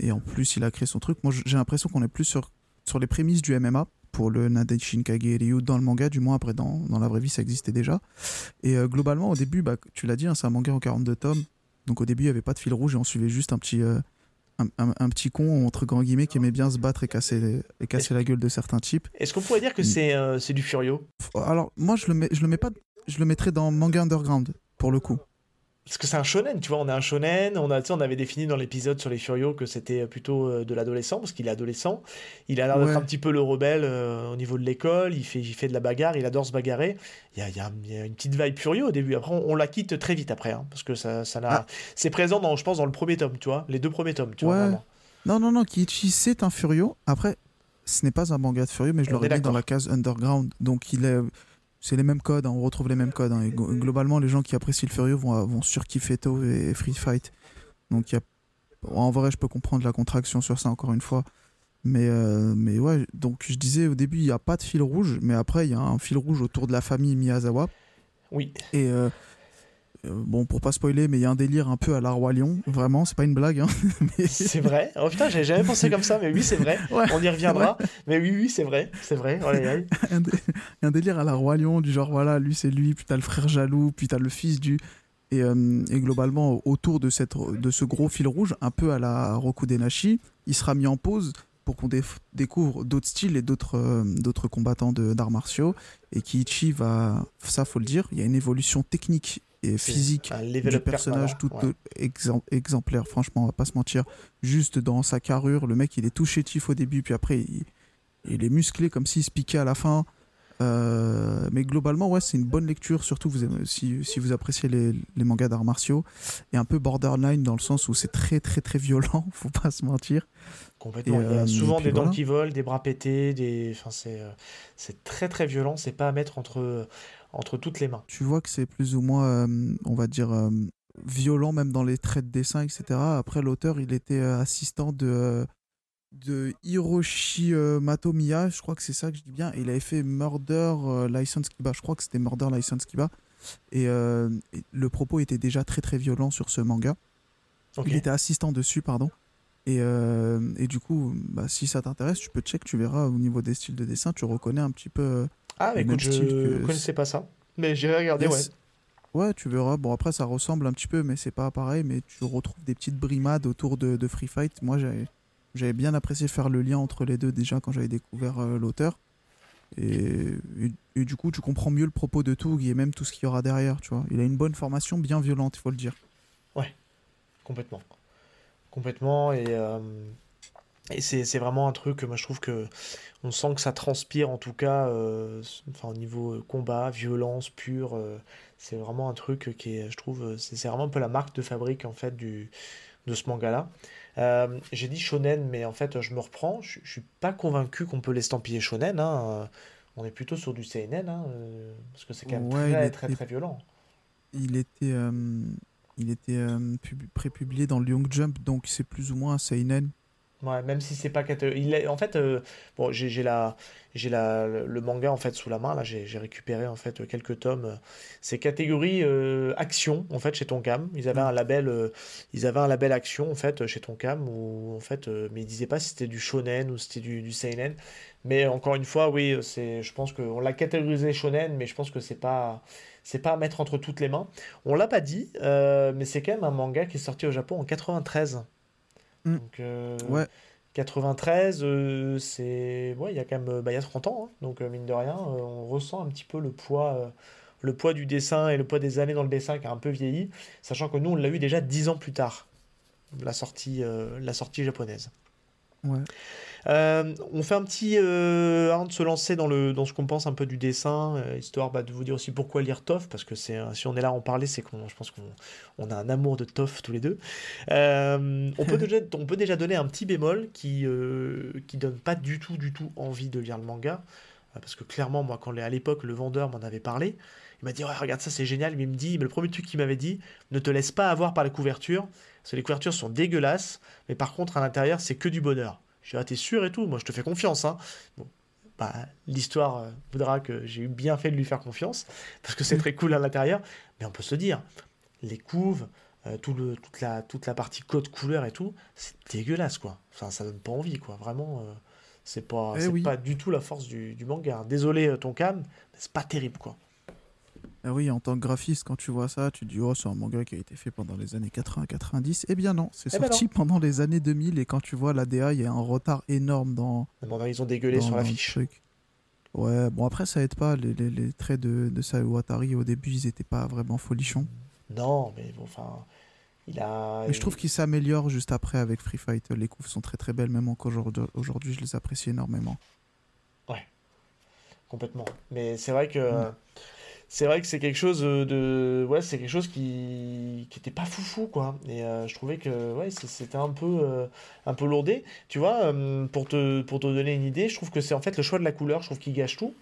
et en plus, il a créé son truc. Moi, j'ai l'impression qu'on est plus sur, sur les prémices du MMA pour le Nadechin Kage dans le manga, du moins après dans, dans, la vraie vie ça existait déjà. Et euh, globalement au début, bah, tu l'as dit, hein, c'est un manga en 42 tomes, donc au début il n'y avait pas de fil rouge et on suivait juste un petit, euh, un, petit con entre grands guillemets qui aimait bien se battre et casser, et casser la gueule de certains types. Est-ce qu'on pourrait dire que c'est euh, c'est du Furio? Alors moi je le, mets, je le mets pas, je le mettrais dans manga underground pour le coup parce que c'est un shonen, tu vois, on est un shonen, on, a, on avait défini dans l'épisode sur les Furios que c'était plutôt euh, de l'adolescent, parce qu'il est adolescent, il a l'air d'être un petit peu le rebelle euh, au niveau de l'école, il fait, il fait de la bagarre, il adore se bagarrer, il y a, il y a, une petite vibe Furio au début, après on, la quitte très vite après, hein, parce que ça, ça ah. c'est présent, dans, je pense, dans le premier tome, tu vois, les deux premiers tomes, tu vois, Non, non, non, Kiichi c'est un Furio, après, ce n'est pas un manga de Furio, mais je l'aurais mis dans la case underground, donc il est c'est les mêmes codes, hein, on retrouve les mêmes codes. Hein, et globalement, les gens qui apprécient le Furieux vont, vont surkiffer To et Free Fight. Donc, y a... en vrai, je peux comprendre la contraction sur ça, encore une fois. Mais, euh, mais ouais, donc je disais au début, il n'y a pas de fil rouge, mais après, il y a un fil rouge autour de la famille Miyazawa. Oui. Et euh, bon, pour pas spoiler, mais il y a un délire un peu à la Roi Lion, vraiment, c'est pas une blague. Hein, *laughs* c'est vrai. Oh putain, j'avais jamais pensé comme ça, mais oui, c'est vrai. On y reviendra. Mais oui, oui, c'est vrai, c'est vrai. Oh, *laughs* il y a un délire à la Roi Lion, du genre, voilà, lui c'est lui, puis t'as le frère jaloux, puis t'as le fils du. Et, euh, et, globalement, autour de, cette, de ce gros fil rouge, un peu à la Roku Denashi, il sera mis en pause pour qu'on découvre d'autres styles et d'autres euh, d'autres combattants d'arts martiaux. Et Kiichi va, ça faut le dire, il y a une évolution technique et physique du personnage tout exemplaire. Franchement on va pas se mentir juste dans sa carrure le mec il est tout chétif au début puis après il, est musclé comme s'il se piquait à la fin. Euh, mais globalement ouais c'est une bonne lecture surtout vous, si, si vous appréciez les, les mangas d'arts martiaux. Et un peu borderline dans le sens où c'est très très très violent *laughs* faut pas se mentir complètement il y a euh, souvent des dents qui volent des bras pétés des enfin c'est euh, c'est très très violent c'est pas à mettre entre entre toutes les mains. Tu vois que c'est plus ou moins, euh, on va dire, euh, violent même dans les traits de dessin, etc. Après, l'auteur, il était euh, assistant de, de Hiroshi Matomiya, je crois que c'est ça que je dis bien. il avait fait Murder License Kiba, je crois que c'était Murder License Kiba. Et, le propos était déjà très très violent sur ce manga. Il était assistant dessus, pardon. Et, et du coup, bah, si ça t'intéresse, tu peux check, tu verras au niveau des styles de dessin, tu reconnais un petit peu ah, écoute, je ne connaissais pas ça. Mais j'irai regarder, ouais. Ouais, tu verras. Bon, après, ça ressemble un petit peu, mais c'est pas pareil. Mais tu retrouves des petites brimades autour de, Free Fight. Moi, j'avais bien apprécié faire le lien entre les deux déjà quand j'avais découvert euh, l'auteur. Et, et, du coup, tu comprends mieux le propos de Toug et même tout ce qu'il y aura derrière, tu vois. Il a une bonne formation, bien violente, il faut le dire. Ouais, complètement. Complètement, et, euh, et c'est vraiment un truc que moi je trouve que on sent que ça transpire en tout cas, euh, enfin, au niveau combat, violence pure, euh, c'est vraiment un truc qui est, je trouve, c'est vraiment un peu la marque de fabrique en fait du, de ce manga-là. Euh, j'ai dit shonen, mais en fait, je me reprends. Je, je suis pas convaincu qu'on peut l'estampiller shonen. Hein. On est plutôt sur du seinen, hein, euh, parce que c'est quand même très, très, très, violent. Il était, euh, il était prépublié dans le Young Jump, donc c'est plus ou moins un seinen. Ouais, même si c'est pas il est... en fait euh, bon j'ai la j'ai la le manga en fait sous la main là j'ai récupéré en fait quelques tomes c'est catégorie euh, action en fait chez Tonkam. Ils avaient un label euh, ils avaient un label action en fait chez Tonkam où en fait mais ils disaient pas si c'était du shonen ou c'était du, du seinen. Mais encore une fois oui c'est je pense qu'on l'a catégorisé shonen mais je pense que c'est pas c'est pas à mettre entre toutes les mains on l'a pas dit mais c'est quand même un manga qui est sorti au Japon en 93 Mm. Donc, euh, ouais. 93, euh, c'est. Ouais, il y a quand même bah, il y a 30 ans, hein. donc euh, mine de rien, on ressent un petit peu le poids, le poids du dessin et le poids des années dans le dessin qui a un peu vieilli, sachant que nous, on l'a eu déjà 10 ans plus tard, la sortie, la sortie japonaise. Euh, on fait un petit. Euh, avant de se lancer dans, le, dans ce qu'on pense un peu du dessin, euh, histoire bah, de vous dire aussi pourquoi lire Toff, parce que c'est, si on est là à en parler, c'est qu'on je pense qu'on on a un amour de Toff tous les deux. on, peut déjà, on peut déjà donner un petit bémol qui, qui donne pas du tout, du tout envie de lire le manga. Parce que clairement, moi, quand à l'époque le vendeur m'en avait parlé, il m'a dit regarde ça c'est génial mais il me dit mais le premier truc qu'il m'avait dit ne te laisse pas avoir par les couvertures les couvertures sont dégueulasses mais par contre à l'intérieur c'est que du bonheur je suis ah, t'es sûr et tout, moi je te fais confiance. Hein. Bon, bah, l'histoire euh, voudra que j'ai eu bien fait de lui faire confiance, parce que c'est très cool à l'intérieur, mais on peut se dire, les couves, euh, tout le, toute, la, toute la partie code couleur et tout, c'est dégueulasse quoi. Enfin, ça donne pas envie quoi, vraiment. Euh, c'est pas, eh pas du tout la force du, du manga. Désolé ton cam, c'est pas terrible quoi. Ah oui, en tant que graphiste, quand tu vois ça, tu te dis, oh, c'est un manga qui a été fait pendant les années 80-90. Eh bien non, c'est eh ben sorti pendant les années 2000 et quand tu vois l'ADA, il y a un retard énorme dans. Ils ont dégueulé sur l'affiche. Ouais, bon après ça aide pas, les, les, les traits de, de Sao Watari au début ils étaient pas vraiment folichons. Non, mais bon, enfin, il a... Mais je trouve qu'il s'améliore juste après avec Free Fight, les couves sont très très belles, même encore aujourd'hui je les apprécie énormément. Ouais, complètement. Mais c'est vrai que... Mm c'est vrai que c'est quelque chose de ouais c'est quelque chose qui qui était pas foufou quoi. Et euh, je trouvais que ouais c'était un peu euh, un peu lourdé. Tu vois euh, pour te pour te donner une idée je trouve que c'est en fait le choix de la couleur je trouve qu'il gâche tout.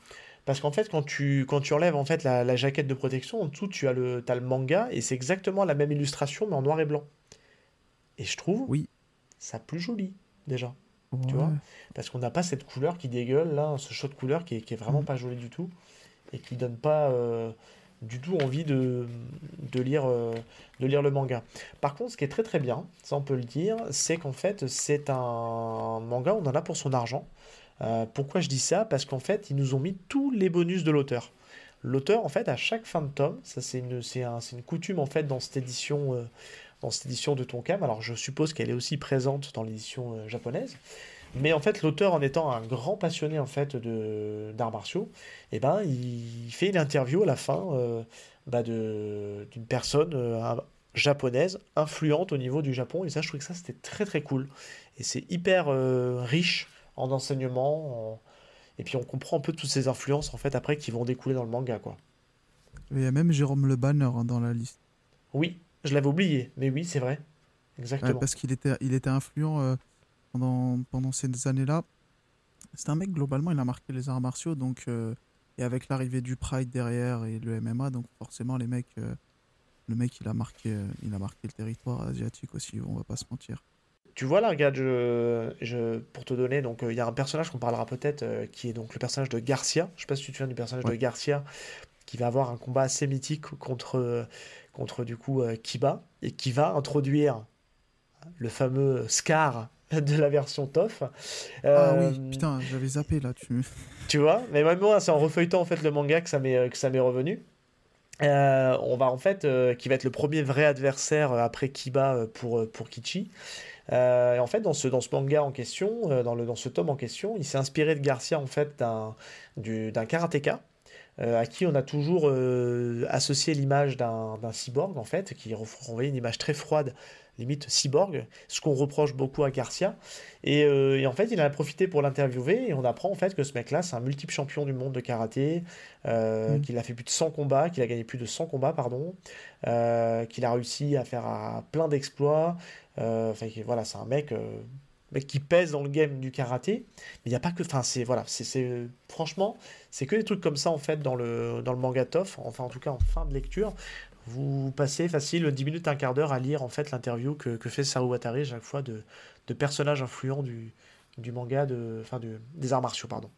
Parce qu'en fait quand tu quand tu enlèves en fait la, la, jaquette de protection en dessous tu as le as le manga et c'est exactement la même illustration mais en noir et blanc. Et je trouve oui. ça plus joli déjà. Tu vois? Parce qu'on n'a pas cette couleur qui dégueule là ce choix de couleur qui est, qui est vraiment mm. pas joli du tout et qui donne pas euh, du tout envie de, de lire, euh, de lire le manga. Par contre, ce qui est très très bien, ça on peut le dire, c'est qu'en fait c'est un manga, on en a pour son argent. Euh, pourquoi je dis ça? Parce qu'en fait, ils nous ont mis tous les bonus de l'auteur. L'auteur, en fait, à chaque fin de tome, ça c'est une, une coutume en fait dans cette édition, dans cette édition de Tonkam. Alors je suppose qu'elle est aussi présente dans l'édition japonaise. Mais en fait, l'auteur, en étant un grand passionné en fait de d'arts martiaux, eh ben, il fait une interview à la fin euh, bah, d'une personne euh, japonaise influente au niveau du Japon. Et ça, je trouve que ça, c'était très très cool. Et c'est hyper euh, riche en enseignement. Et puis on comprend un peu toutes ces influences en fait après qui vont découler dans le manga quoi. Il y a même Jérôme Le Banner hein, dans la liste. Oui, je l'avais oublié, mais oui, c'est vrai. Exactement. parce qu'il était, il était influent pendant, pendant ces années-là. C'est un mec, globalement, il a marqué les arts martiaux, donc, euh, et avec l'arrivée du Pride derrière et le MMA, donc forcément, les mecs, euh, le mec, il a, marqué, euh, il a marqué le territoire asiatique aussi, on va pas se mentir. Tu vois là, regarde, je, je, pour te donner, donc il y a un personnage qu'on parlera peut-être, qui est donc le personnage de Garcia. Je sais pas si tu te souviens du personnage de Garcia, qui va avoir un combat assez mythique contre, contre du coup Kiba, et qui va introduire le fameux Scar de la version TOF. ah oui, euh, putain, j'avais zappé là. Tu, *laughs* tu vois Mais même moi, c'est en refeuilletant en fait le manga que ça m'est que ça m'est revenu. Euh, on va en fait, euh, qui va être le premier vrai adversaire après Kiba pour, pour Kichi. Euh, en fait, dans ce, dans ce manga en question, dans, le, dans ce tome en question, il s'est inspiré de Garcia en fait d'un karatéka. à qui on a toujours associé l'image d'un cyborg en fait, qui renvoyait une image très froide limite cyborg, ce qu'on reproche beaucoup à Garcia. Euh, et, en fait, il en a profité pour l'interviewer et on apprend en fait que ce mec-là, c'est un multiple champion du monde de karaté, euh, mm. qu'il a fait plus de 100 combats, qu'il a gagné plus de 100 combats, pardon, euh, qu'il a réussi à faire plein d'exploits. Enfin, voilà, c'est un mec mec qui pèse dans le game du karaté. Mais il n'y a pas que. Enfin, c'est. Voilà, c'est. Franchement, c'est que des trucs comme ça, en fait, dans le, dans le manga TOF, enfin, en tout cas, en fin de lecture, vous passez facile 10 minutes, un quart d'heure à lire en fait l'interview que, fait Saru Watari chaque fois de, de personnages influents du, du manga, de, enfin des arts martiaux. Pardon.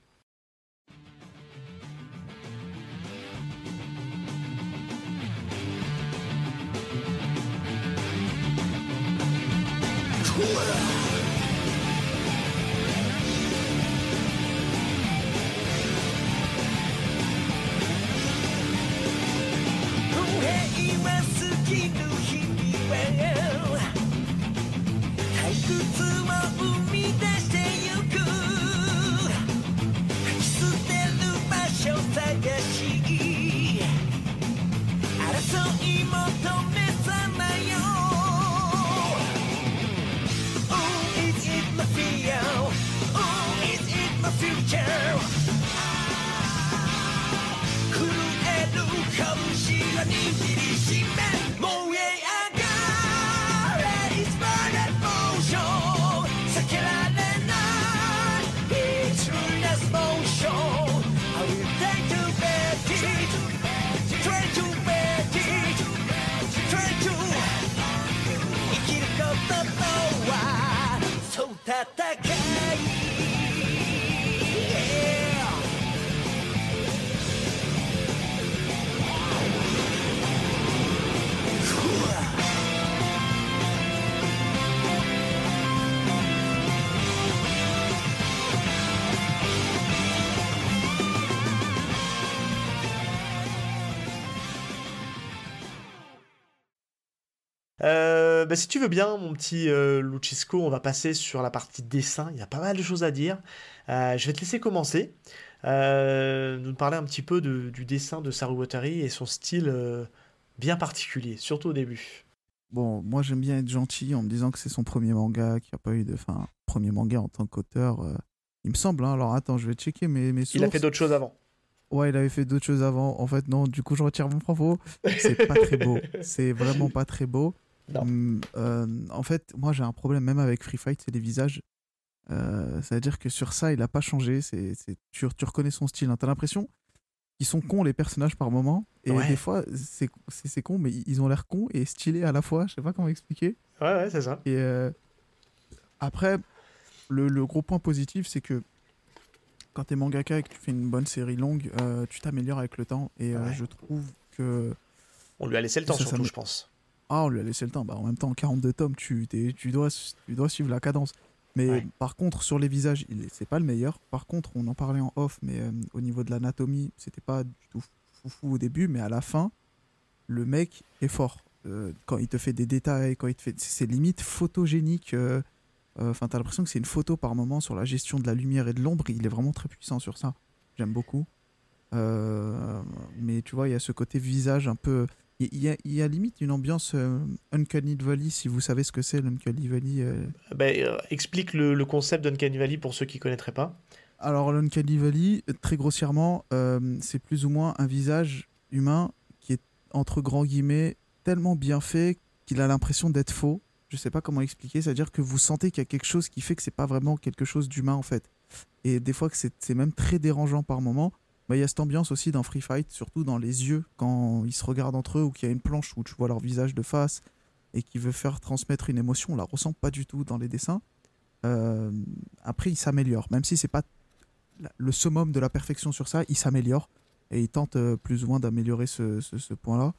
Bah, si tu veux bien, mon petit euh, Luchisco, on va passer sur la partie dessin. Il y a pas mal de choses à dire. Euh, je vais te laisser commencer. nous parler un petit peu du dessin de Saru Watari et son style bien particulier, surtout au début. Bon, moi j'aime bien être gentil en me disant que c'est son premier manga, qu'il n'y a pas eu de. Enfin, premier manga en tant qu'auteur. il me semble, hein. alors attends, je vais checker mes, mes sources. Il a fait d'autres choses avant. Ouais, il avait fait d'autres choses avant. En fait, non, du coup, je retire mon propos. C'est pas très beau. *laughs* C'est vraiment pas très beau. Hum, euh, en fait, moi j'ai un problème même avec Free Fight, c'est les visages. Euh, C'est-à-dire que sur ça, il a pas changé. C'est, tu, tu, reconnais son style. Hein. Tu as l'impression qu'ils sont cons les personnages par moment. Et des fois, c'est, c'est, con, mais ils ont l'air cons et stylés à la fois. Je sais pas comment expliquer. Ouais, ouais, c'est ça. Et euh, après, le, le, gros point positif, c'est que quand tu es mangaka et que tu fais une bonne série longue, euh, tu t'améliores avec le temps. Et je trouve que. On lui a laissé le temps, surtout, je pense. Ah, on lui a laissé le temps. Bah, en même temps, 42 tomes, tu, tu, dois, tu dois suivre la cadence. Mais par contre, sur les visages, c'est pas le meilleur. Par contre, on en parlait en off, mais euh, au niveau de l'anatomie, c'était pas du tout fou au début, mais à la fin, le mec est fort. Euh, quand il te fait des détails, quand il te fait. C'est limite photogénique. Euh, enfin, t'as l'impression que c'est une photo par moment sur la gestion de la lumière et de l'ombre. Il est vraiment très puissant sur ça. J'aime beaucoup. mais tu vois, il y a ce côté visage un peu il y, a, il y, a, limite une ambiance euh, Uncanny Valley, si vous savez ce que c'est l'Uncanny Valley. Euh. Ben, euh, explique le, le concept d'Uncanny Valley pour ceux qui ne connaîtraient pas. Alors, l'Uncanny Valley, très grossièrement, c'est plus ou moins un visage humain qui est, entre grands guillemets, tellement bien fait qu'il a l'impression d'être faux. Je ne sais pas comment expliquer, c'est-à-dire que vous sentez qu'il y a quelque chose qui fait que c'est pas vraiment quelque chose d'humain en fait. Et des fois que c'est même très dérangeant par moment. Bah, il y a cette ambiance aussi dans Free Fight, surtout dans les yeux, quand ils se regardent entre eux ou qu'il y a une planche où tu vois leur visage de face et qui veut faire transmettre une émotion. On la ressent pas du tout dans les dessins. Euh, après, il s'améliore, même si c'est pas le summum de la perfection sur ça, il s'améliore et il tente euh, plus ou moins d'améliorer ce, ce, point-là.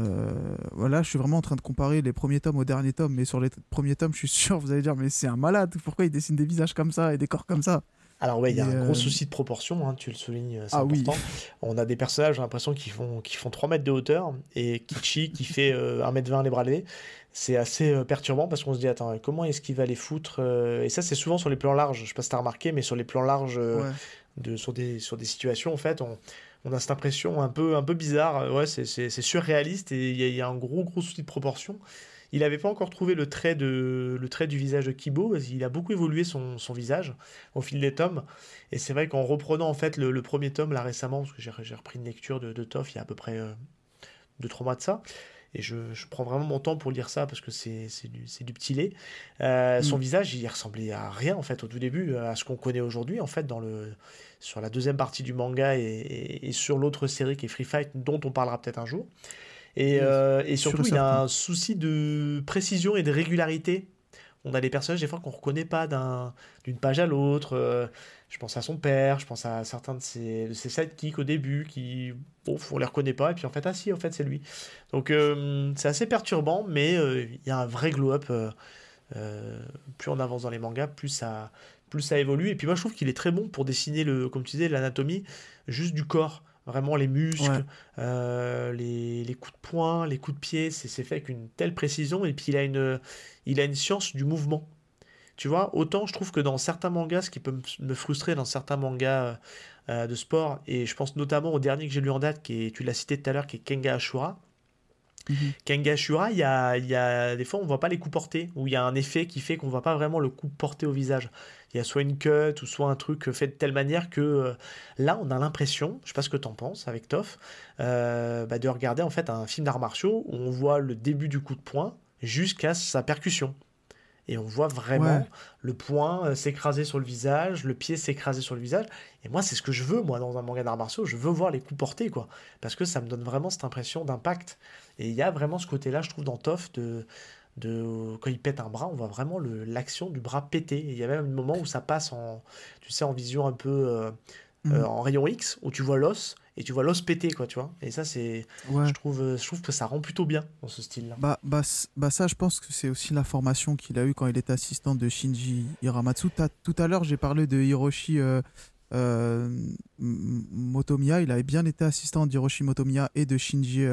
Euh, voilà, je suis vraiment en train de comparer les premiers tomes au dernier tome, mais sur les premiers tomes, je suis *laughs* sûr, vous allez dire, mais c'est un malade, pourquoi il dessine des visages comme ça et des corps comme ça? Alors ouais, il y a un gros souci de proportion, hein, tu le soulignes, c'est ah important. On a des personnages, j'ai l'impression, qui font, qui font 3 mètres de hauteur, et Kichi *laughs* qui fait 1m20 les bras levés. C'est assez perturbant parce qu'on se dit, attends, comment est-ce qu'il va les foutre Et ça, c'est souvent sur les plans larges, je sais pas si t'as remarqué, mais sur les plans larges, de, sur, des, sur des situations, en fait, on, on a cette impression un peu, un peu bizarre. Ouais, c'est surréaliste et il y, y, a un gros, gros souci de proportion. Il n'avait pas encore trouvé le trait, de, le trait du visage de Kibo. Il a beaucoup évolué son, son visage au fil des tomes. Et c'est vrai qu'en reprenant en fait le, premier tome là récemment, parce que j'ai repris une lecture de, de Toff il y a à peu près 2-3 euh, mois de ça, et je, je, prends vraiment mon temps pour lire ça parce que c'est du, du petit lait. Euh, son mm. visage, il ressemblait à rien en fait au tout début, à ce qu'on connaît aujourd'hui en fait dans le, sur la deuxième partie du manga et, et sur l'autre série qui est Free Fight, dont on parlera peut-être un jour. Et, euh, et surtout, il a un souci de précision et de régularité. On a des personnages, des fois, qu'on ne reconnaît pas d'une page à l'autre. Euh, je pense à son père, je pense à certains de ses, de ses sidekicks au début qui, bon, on les reconnaît pas. Et puis, en fait, ah si, en fait, c'est lui. Donc, euh, c'est assez perturbant, mais il y a un vrai glow-up. plus on avance dans les mangas, plus ça, plus ça évolue. Et puis, moi, je trouve qu'il est très bon pour dessiner, le, comme tu disais, l'anatomie juste du corps vraiment les muscles, euh, les, les, coups de poing, les coups de pied, c'est fait avec une telle précision, et puis il a une, il a une science du mouvement. Tu vois, autant je trouve que dans certains mangas, ce qui peut me frustrer dans certains mangas euh, de sport, et je pense notamment au dernier que j'ai lu en date, qui est, tu l'as cité tout à l'heure, qui est Kenga Ashura, Mhm. Kengashura, il y a, y a, des fois on voit pas les coups portés, ou il y a un effet qui fait qu'on voit pas vraiment le coup porté au visage. Il y a soit une cut ou soit un truc fait de telle manière que euh, là on a l'impression, je sais pas ce que tu en penses avec Toff, euh, bah, de regarder en fait un film d'arts martiaux où on voit le début du coup de poing jusqu'à sa percussion. Et on voit vraiment le poing euh, s'écraser sur le visage, le pied s'écraser sur le visage. Et moi, c'est ce que je veux, moi, dans un manga d'arts martiaux. Je veux voir les coups portés, quoi. Parce que ça me donne vraiment cette impression d'impact. Et il y a vraiment ce côté-là, je trouve, dans Toff, de, de, quand il pète un bras, on voit vraiment l'action du bras péter. il y a même un moment où ça passe en, tu sais, en vision un peu euh, mmh. euh, en rayon X, où tu vois l'os et tu vois l'os péter quoi tu vois. Et ça c'est je trouve euh, je trouve que ça rend plutôt bien dans ce style là bah, bah, bah ça je pense que c'est aussi la formation qu'il a eu quand il était assistant de Shinji Hiramatsu. Tout à l'heure j'ai parlé de Hiroshi Motomiya. Il avait bien été assistant d'Hiroshi Motomiya et de Shinji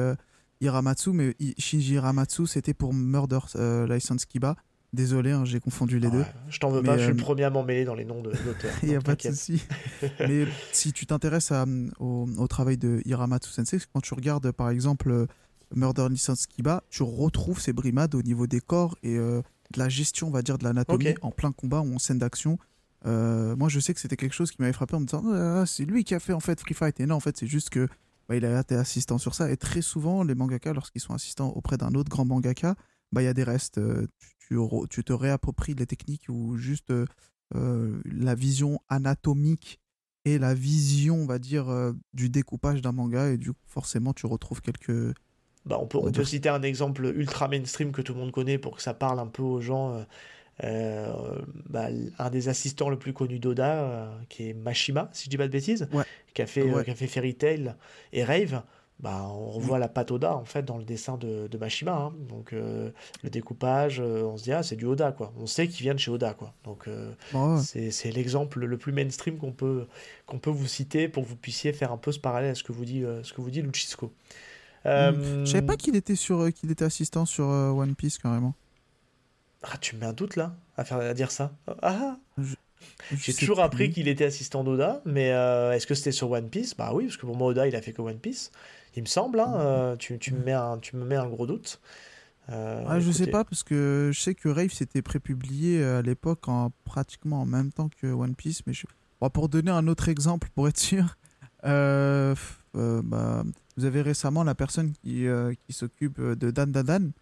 Hiramatsu, mais Shinji Hiramatsu, c'était pour Murder euh, License Kiba. Désolé, hein, j'ai confondu les deux. Je t'en veux pas, je suis le euh, premier à m'en mêler dans les noms d'auteurs. *laughs* Il n'y a pas de souci. *laughs* mais si tu t'intéresses au, au, travail de Hiramatsu Sensei, quand tu regardes par exemple Murder License Kiba, tu retrouves ces brimades au niveau des corps et euh, de la gestion, on va dire, de l'anatomie en plein combat ou en scène d'action. moi, je sais que c'était quelque chose qui m'avait frappé en me disant ah, c'est lui qui a fait en fait Free Fight. Et non, en fait, c'est juste que bah, il a été assistant sur ça. Et très souvent, les mangaka, lorsqu'ils sont assistants auprès d'un autre grand mangaka, bah, il y a des restes. Euh, tu, tu, te réappropries les techniques ou juste euh, euh, la vision anatomique et la vision, on va dire, du découpage d'un manga. Et du coup, forcément, tu retrouves quelques. Bah, on peut, on peut citer un exemple ultra mainstream que tout le monde connaît pour que ça parle un peu aux gens. Euh, bah, un des assistants le plus connu d'Oda, euh, qui est Mashima, si je dis pas de bêtises, qui, a fait, euh, qui a fait Fairy Tail et Rave. Bah, on revoit la patte Oda en fait dans le dessin de, de Mashima. Hein. Donc le découpage, on se dit ah c'est du Oda quoi. On sait qu'il vient de chez Oda quoi. Donc c'est l'exemple le plus mainstream qu'on peut qu'on peut vous citer pour que vous puissiez faire un peu ce parallèle à ce que vous dit ce que vous dit Luchisco. Je savais pas qu'il était sur qu'il était assistant sur One Piece carrément. Ah, tu me mets un doute là à, faire, à dire ça Ah J'ai toujours appris qu'il était assistant d'Oda, mais euh, est-ce que c'était sur One Piece? Bah oui, parce que pour moi, Oda, il a fait que One Piece. Il me semble, hein, euh, tu, tu, me mets un, tu me mets un gros doute. Euh, ah, je sais pas, parce que je sais que Rave s'était prépublié à l'époque en, pratiquement en même temps que One Piece, mais je... pour donner un autre exemple, pour être sûr, *laughs* bah, vous avez récemment la personne qui, qui s'occupe de Dan Dan Dan,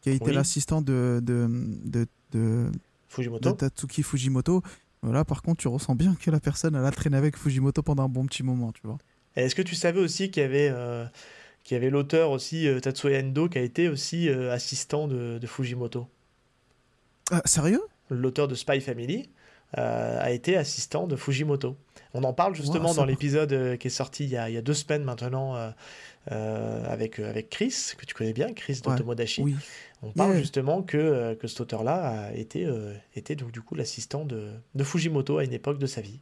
qui a été l'assistant de, de, de, de, Fujimoto. Tatsuki Fujimoto. Voilà, par contre, tu ressens bien que la personne, elle a traîné avec Fujimoto pendant un bon petit moment, tu vois. Est-ce que tu savais aussi qu'il y avait, euh, qu'il y avait l'auteur aussi, euh, Tatsuya Endo, qui a été aussi euh, assistant de, de Fujimoto? Ah, Sérieux? L'auteur de Spy Family a été assistant de Fujimoto. On en parle justement dans l'épisode qui est sorti il y, a, il y, a, deux semaines maintenant avec, avec Chris, que tu connais bien, Chris d'Otomodachi. Oui. On parle justement que, que cet auteur-là a été, était donc du coup l'assistant de, de, Fujimoto à une époque de sa vie.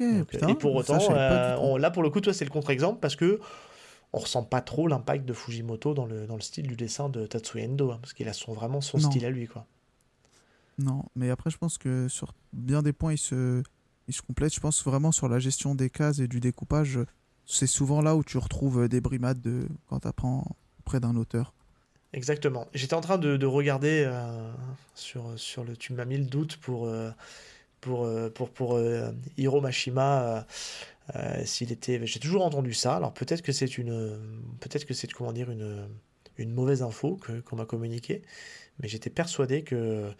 Et pour autant, là pour le coup, toi, c'est le contre-exemple parce que on ressent pas trop l'impact de Fujimoto dans le, dans le style du dessin de Tatsuya Endo, hein, parce qu'il a son, vraiment son style à lui. quoi. Non, mais après, je pense que sur bien des points, il se, il se complète. Je pense vraiment sur la gestion des cases et du découpage, c'est souvent là où tu retrouves des brimades de, quand tu apprends près d'un auteur. Exactement. J'étais en train de, de regarder euh, sur, sur le. Tu m'as mis le doute pour, euh, pour, euh, pour, pour, Hiro Mashima. s'il était. J'ai toujours entendu ça. Alors peut-être que c'est une. Peut-être que c'est comment dire une, une mauvaise info que, qu'on m'a communiqué. Mais j'étais persuadé que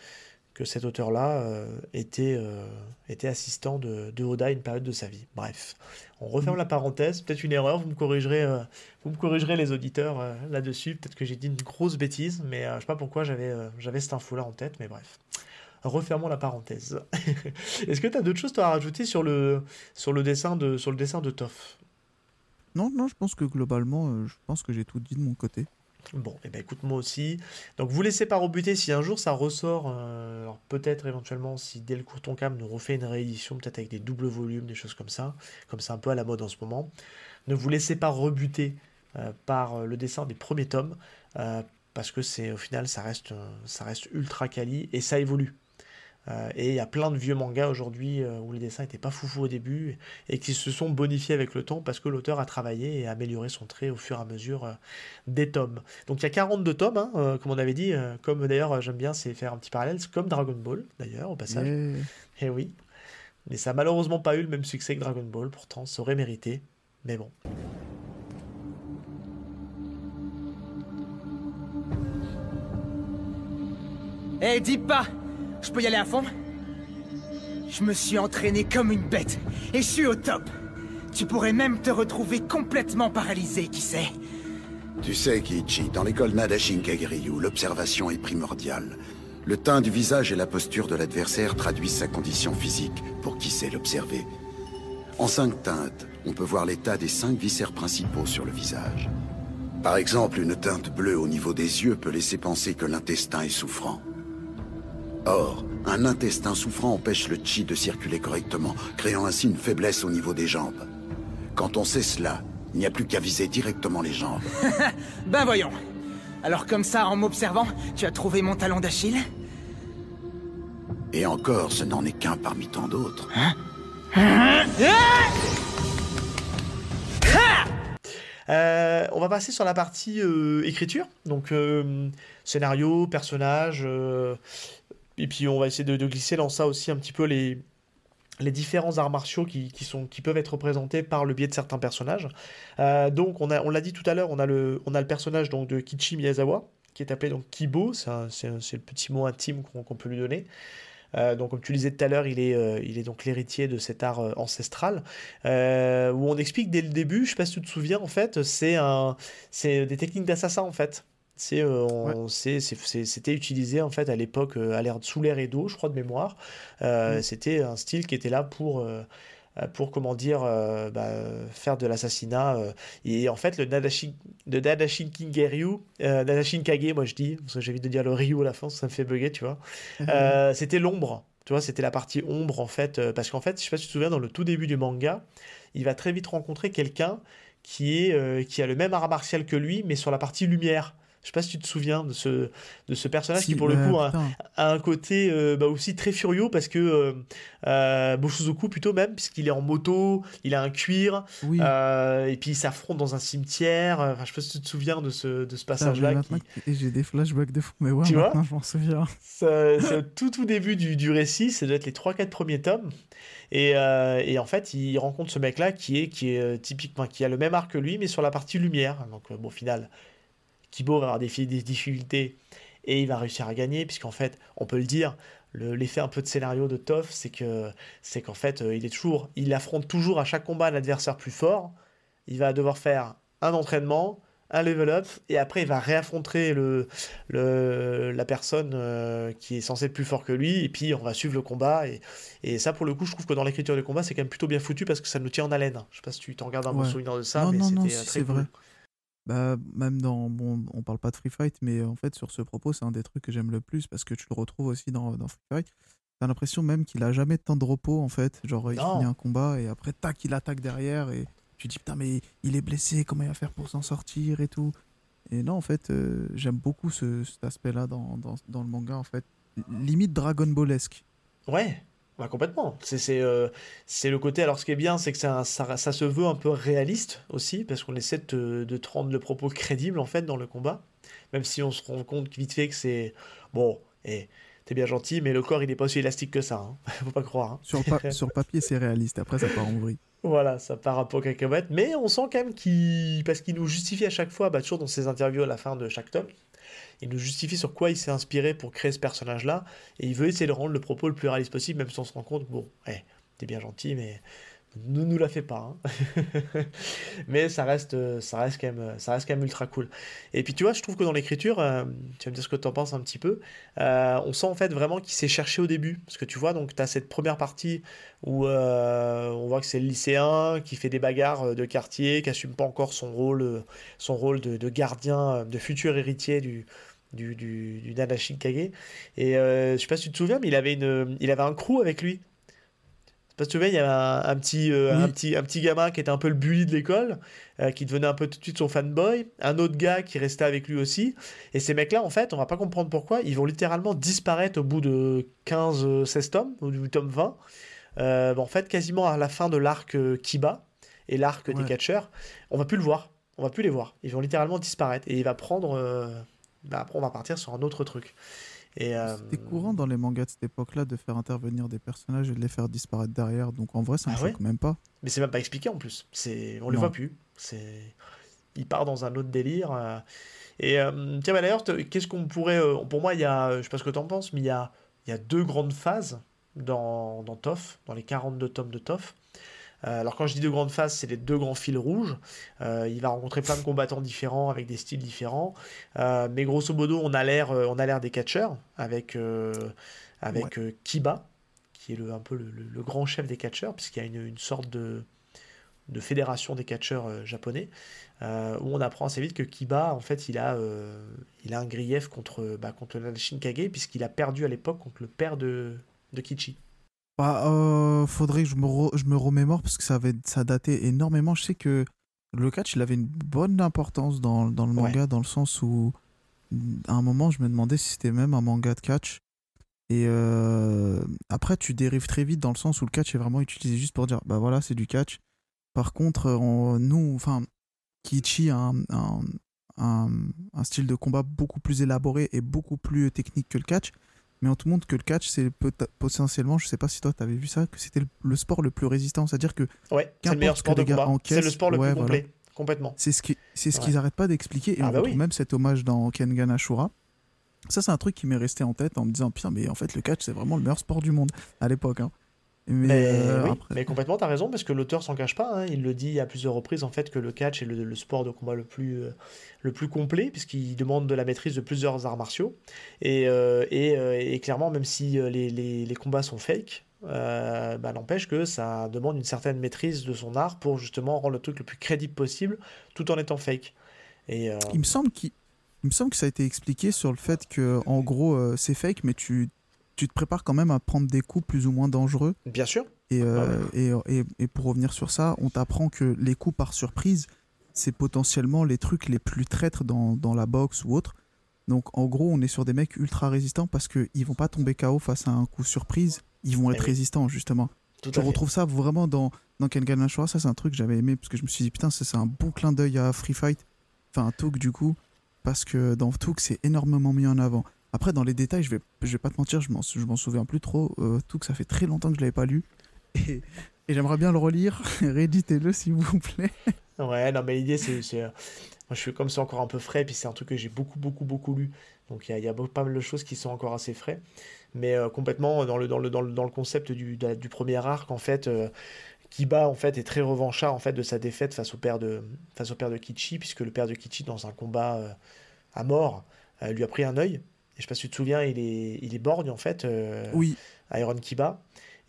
que cet auteur-là euh, était, euh, était assistant de, de, Oda une période de sa vie. Bref, on referme la parenthèse, peut-être une erreur, vous me corrigerez, euh, vous me corrigerez les auditeurs là-dessus, peut-être que j'ai dit une grosse bêtise, mais je sais pas pourquoi j'avais j'avais cette info-là en tête, mais bref. Refermons la parenthèse. *laughs* Est-ce que tu as d'autres choses à rajouter sur le, sur le dessin de, sur le dessin de Toff Non, non, je pense que globalement, je pense que j'ai tout dit de mon côté. Bon, et eh ben écoute moi aussi. Donc vous laissez pas rebuter si un jour ça ressort, euh, alors peut-être éventuellement si Del Cam nous refait une réédition, peut-être avec des doubles volumes, des choses comme ça, comme c'est un peu à la mode en ce moment. Ne vous laissez pas rebuter euh, par euh, le dessin des premiers tomes, parce que c'est au final ça reste, ça reste ultra quali et ça évolue. Euh, et il y a plein de vieux mangas aujourd'hui euh, où les dessins n'étaient pas foufou au début et qui se sont bonifiés avec le temps parce que l'auteur a travaillé et a amélioré son trait au fur et à mesure euh, des tomes. Donc il y a 42 tomes, hein, comme on avait dit, comme d'ailleurs j'aime bien c'est faire un petit parallèle, comme Dragon Ball d'ailleurs au passage. Et eh oui. Mais ça n'a malheureusement pas eu le même succès que Dragon Ball, pourtant ça aurait mérité. Mais bon. Eh, dis pas je peux y aller à fond Je me suis entraîné comme une bête, et je suis au top. Tu pourrais même te retrouver complètement paralysé, qui sait Tu sais, Kiichi, dans l'école Nada Kagiryu, l'observation est primordiale. Le teint du visage et la posture de l'adversaire traduisent sa condition physique, pour qui sait l'observer. En cinq teintes, on peut voir l'état des cinq viscères principaux sur le visage. Par exemple, une teinte bleue au niveau des yeux peut laisser penser que l'intestin est souffrant. Or, un intestin souffrant empêche le chi de circuler correctement, créant ainsi une faiblesse au niveau des jambes. Quand on sait cela, il n'y a plus qu'à viser directement les jambes. *laughs* ben voyons. Alors comme ça, en m'observant, tu as trouvé mon talon d'Achille? Et encore, ce n'en est qu'un parmi tant d'autres. Euh, on va passer sur la partie euh, écriture, donc euh, scénario, personnage, et puis on va essayer de, glisser dans ça aussi un petit peu les, différents arts martiaux qui, sont, qui peuvent être représentés par le biais de certains personnages. Euh, donc on, l'a dit tout à l'heure, on, a le, personnage de Kichi Miyazawa, qui est appelé Kibo, c'est, le petit mot intime qu'on, peut lui donner. Euh, donc, comme tu le disais tout à l'heure, il est, euh, donc l'héritier de cet art ancestral, où on explique dès le début, je sais pas si tu te souviens, en fait, c'est, un, c'est des techniques d'assassin, en fait. Euh, c'était utilisé en fait à l'époque euh, à l'ère sous l'air et d'eau, je crois de mémoire. Euh, mm. C'était un style qui était là pour pour comment dire bah, faire de l'assassinat et en fait le Nadashin de Nadashin Kingeryu Nadashin Kage moi je dis parce que j'ai envie de dire le Ryu à la fin ça me fait bugger tu vois *laughs* c'était l'ombre tu vois c'était la partie ombre en fait parce qu'en fait je sais pas si tu te souviens dans le tout début du manga il va très vite rencontrer quelqu'un qui est qui a le même art martial que lui mais sur la partie lumière je sais pas si tu te souviens de ce, de ce personnage qui, pour le coup, a, un côté euh, bah, aussi très furieux parce que euh, euh plutôt même, puisqu'il est en moto, il a un cuir, euh, et puis il s'affronte dans un cimetière. Enfin, je sais pas si tu te souviens de ce, de ce passage-là. Qui... J'ai des flashbacks de fou, mais ouais, tu vois je m'en souviens. C'est tout, tout début du, du récit, ça doit être les 3-4 premiers tomes. Et, et, en fait, il rencontre ce mec-là qui est, qui est typiquement, qui a le même arc que lui, mais sur la partie lumière. Donc, bon, au final, Kibo va avoir des, des difficultés et il va réussir à gagner, puisqu'en fait, on peut le dire, l'effet un peu de scénario de Toff, c'est que c'est qu'en fait, euh, il est toujours, il affronte toujours à chaque combat l'adversaire plus fort. Il va devoir faire un entraînement, un level up, et après il va réaffronter le, le la personne euh, qui est censée être plus fort que lui, et puis on va suivre le combat. Et, et ça, pour le coup, je trouve que dans l'écriture du combat, c'est quand même plutôt bien foutu parce que ça nous tient en haleine. Je sais pas si tu t'en regardes un bon souvenir de ça, mais c'était euh, très vrai. Bah, même dans. Bon, on parle pas de Free Fight, mais en fait, sur ce propos, c'est un des trucs que j'aime le plus parce que tu le retrouves aussi dans, dans Free Fight. T'as l'impression même qu'il a jamais de temps de repos, en fait. Genre, il finit un combat et après, tac, il attaque derrière et tu dis, putain, mais il est blessé, comment il va faire pour s'en sortir et tout. Et non, en fait, euh, j'aime beaucoup ce, cet aspect-là dans, dans, dans, le manga, en fait. Limite Dragon Ballesque. Ouais, bah, complètement. C'est euh, c'est le côté. Alors, ce qui est bien, c'est que ça, ça, ça, se veut un peu réaliste aussi, parce qu'on essaie de, de te rendre le propos crédible, en fait, dans le combat. Même si on se rend compte vite fait que c'est. Bon, et t'es bien gentil, mais le corps, il est pas aussi élastique que ça. Hein. *laughs* Faut pas croire. Hein. Sur, sur papier, c'est réaliste. Après, ça part en vrille. Voilà, ça part un peu cacahuète, mais on sent quand même qu'il. Parce qu'il nous justifie à chaque fois, bah, toujours dans ses interviews à la fin de chaque tome, il nous justifie sur quoi il s'est inspiré pour créer ce personnage-là, et il veut essayer de rendre le propos le plus réaliste possible, même si on se rend compte, bon, hey, t'es bien gentil, mais ne nous la fait pas. Hein. *laughs* Mais ça reste, ça, reste quand même, ça reste quand ultra cool. Et puis tu vois, je trouve que dans l'écriture, euh, tu vas me dire ce que tu en penses un petit peu, euh, on sent en fait vraiment qu'il s'est cherché au début. Parce que tu vois, donc tu as cette première partie où euh, on voit que c'est le lycéen qui fait des bagarres de quartier, qui assume pas encore son rôle, son rôle de, gardien, de futur héritier du, du, du, du Nana Shinkage. Et je sais pas si tu te souviens, mais il avait, une, il avait un crew avec lui. Parce que tu vois, il y avait un, petit, euh, un, petit, un petit gamin qui était un peu le bully de l'école, euh, qui devenait un peu tout de suite son fanboy, un autre gars qui restait avec lui aussi. Et ces mecs-là, en fait, on va pas comprendre pourquoi, ils vont littéralement disparaître au bout de 15-16 tomes, ou du tome 20. Euh, en fait, quasiment à la fin de l'arc Kiba et l'arc des catcheurs, on va plus le voir. On va plus les voir. Ils vont littéralement disparaître. Et il va prendre. Bah, après, on va partir sur un autre truc. Euh, C'était courant dans les mangas de cette époque-là de faire intervenir des personnages et de les faire disparaître derrière. Donc en vrai, ça ne ah choque même pas. Mais c'est même pas expliqué en plus. C'est, on les voit plus. C'est, il part dans un autre délire. Euh. Et euh, tiens, bah, d'ailleurs, qu'est-ce qu'on pourrait, pour moi, il y a, je sais pas ce que tu en penses, mais il y a, il y a deux grandes phases dans, dans Toff, dans les 42 tomes de Toff. Euh, alors quand je dis deux grandes phases, c'est les deux grands fils rouges. Euh, il va rencontrer plein de combattants différents avec des styles différents. Euh, mais grosso modo, on a l'air, on a l'air des catcheurs avec avec Kiba, qui est le, un peu le, grand chef des catcheurs, puisqu'il y a une, une sorte de de fédération des catcheurs japonais, où on apprend assez vite que Kiba, en fait, il a, il a un grief contre, bah, contre le Shinkage, puisqu'il a perdu à l'époque contre le père de, de Kichi. Bah, euh, faudrait que je me, je me remémore parce que ça, avait, ça datait énormément. Je sais que le catch, il avait une bonne importance dans, dans le manga, dans le sens où, à un moment, je me demandais si c'était même un manga de catch. Et euh, après, tu dérives très vite dans le sens où le catch est vraiment utilisé juste pour dire, bah voilà, c'est du catch. Par contre, nous, enfin, Kiichi a un, un, un, un, style de combat beaucoup plus élaboré et beaucoup plus technique que le catch mais on te montre que le catch, c'est potentiellement, je sais pas si toi tu avais vu ça, que c'était le, sport le plus résistant. C'est-à-dire que. Ouais, c'est le meilleur sport de combat. C'est le sport le plus complet. Complètement. C'est ce qu'ils ce qu'ils n'arrêtent pas d'expliquer. Et ah on bah retrouve même cet hommage dans Kengan Ashura. Ça, c'est un truc qui m'est resté en tête en me disant, putain, mais en fait, le catch, c'est vraiment le meilleur sport du monde à l'époque. Hein. Mais, euh, oui, mais complètement, tu as raison, parce que l'auteur s'en cache pas. Hein. il le dit à plusieurs reprises, en fait, que le catch est le, sport de combat le plus, euh, le plus complet, puisqu'il demande de la maîtrise de plusieurs arts martiaux. Et, euh, et, clairement, même si les, les, les combats sont fake, bah, n'empêche que ça demande une certaine maîtrise de son art pour justement rendre le truc le plus crédible possible, tout en étant fake. Et, Il me semble qu'il il me semble que ça a été expliqué sur le fait que, en gros, c'est fake, mais tu tu te prépares quand même à prendre des coups plus ou moins dangereux. Bien sûr. Et, euh, et, et, pour revenir sur ça, on t'apprend que les coups par surprise, c'est potentiellement les trucs les plus traîtres dans, dans, la boxe ou autre. Donc en gros, on est sur des mecs ultra résistants parce qu'ils vont pas tomber KO face à un coup surprise, ils vont eh être résistants justement. Tout je retrouve ça vraiment dans, dans Kengan Ashura, ça c'est un truc que j'avais aimé parce que je me suis dit putain, c'est un bon clin d'œil à Free Fight, enfin un Took du coup, parce que dans Took c'est énormément mis en avant. Après, dans les détails, je vais, je vais pas te mentir, je m'en souviens plus trop. Euh, tout que ça fait très longtemps que je l'avais pas lu. Et, j'aimerais bien le relire. *laughs* Rééditez-le, s'il vous plaît. Ouais, non, mais l'idée, c'est. Euh, moi, je suis comme c'est encore un peu frais, puis c'est un truc que j'ai beaucoup, beaucoup, beaucoup lu. Donc, il y, y a, pas mal de choses qui sont encore assez frais. Mais euh, complètement dans le, dans, le, dans, le, dans le concept du, du premier arc, en fait. Kiba en fait est très revanchard en fait de sa défaite face au père de face au père de Kichi puisque le père de Kichi dans un combat à mort lui a pris un œil je sais pas si tu te souviens, il est, il est borgne en fait. Euh, oui. Iron Kiba.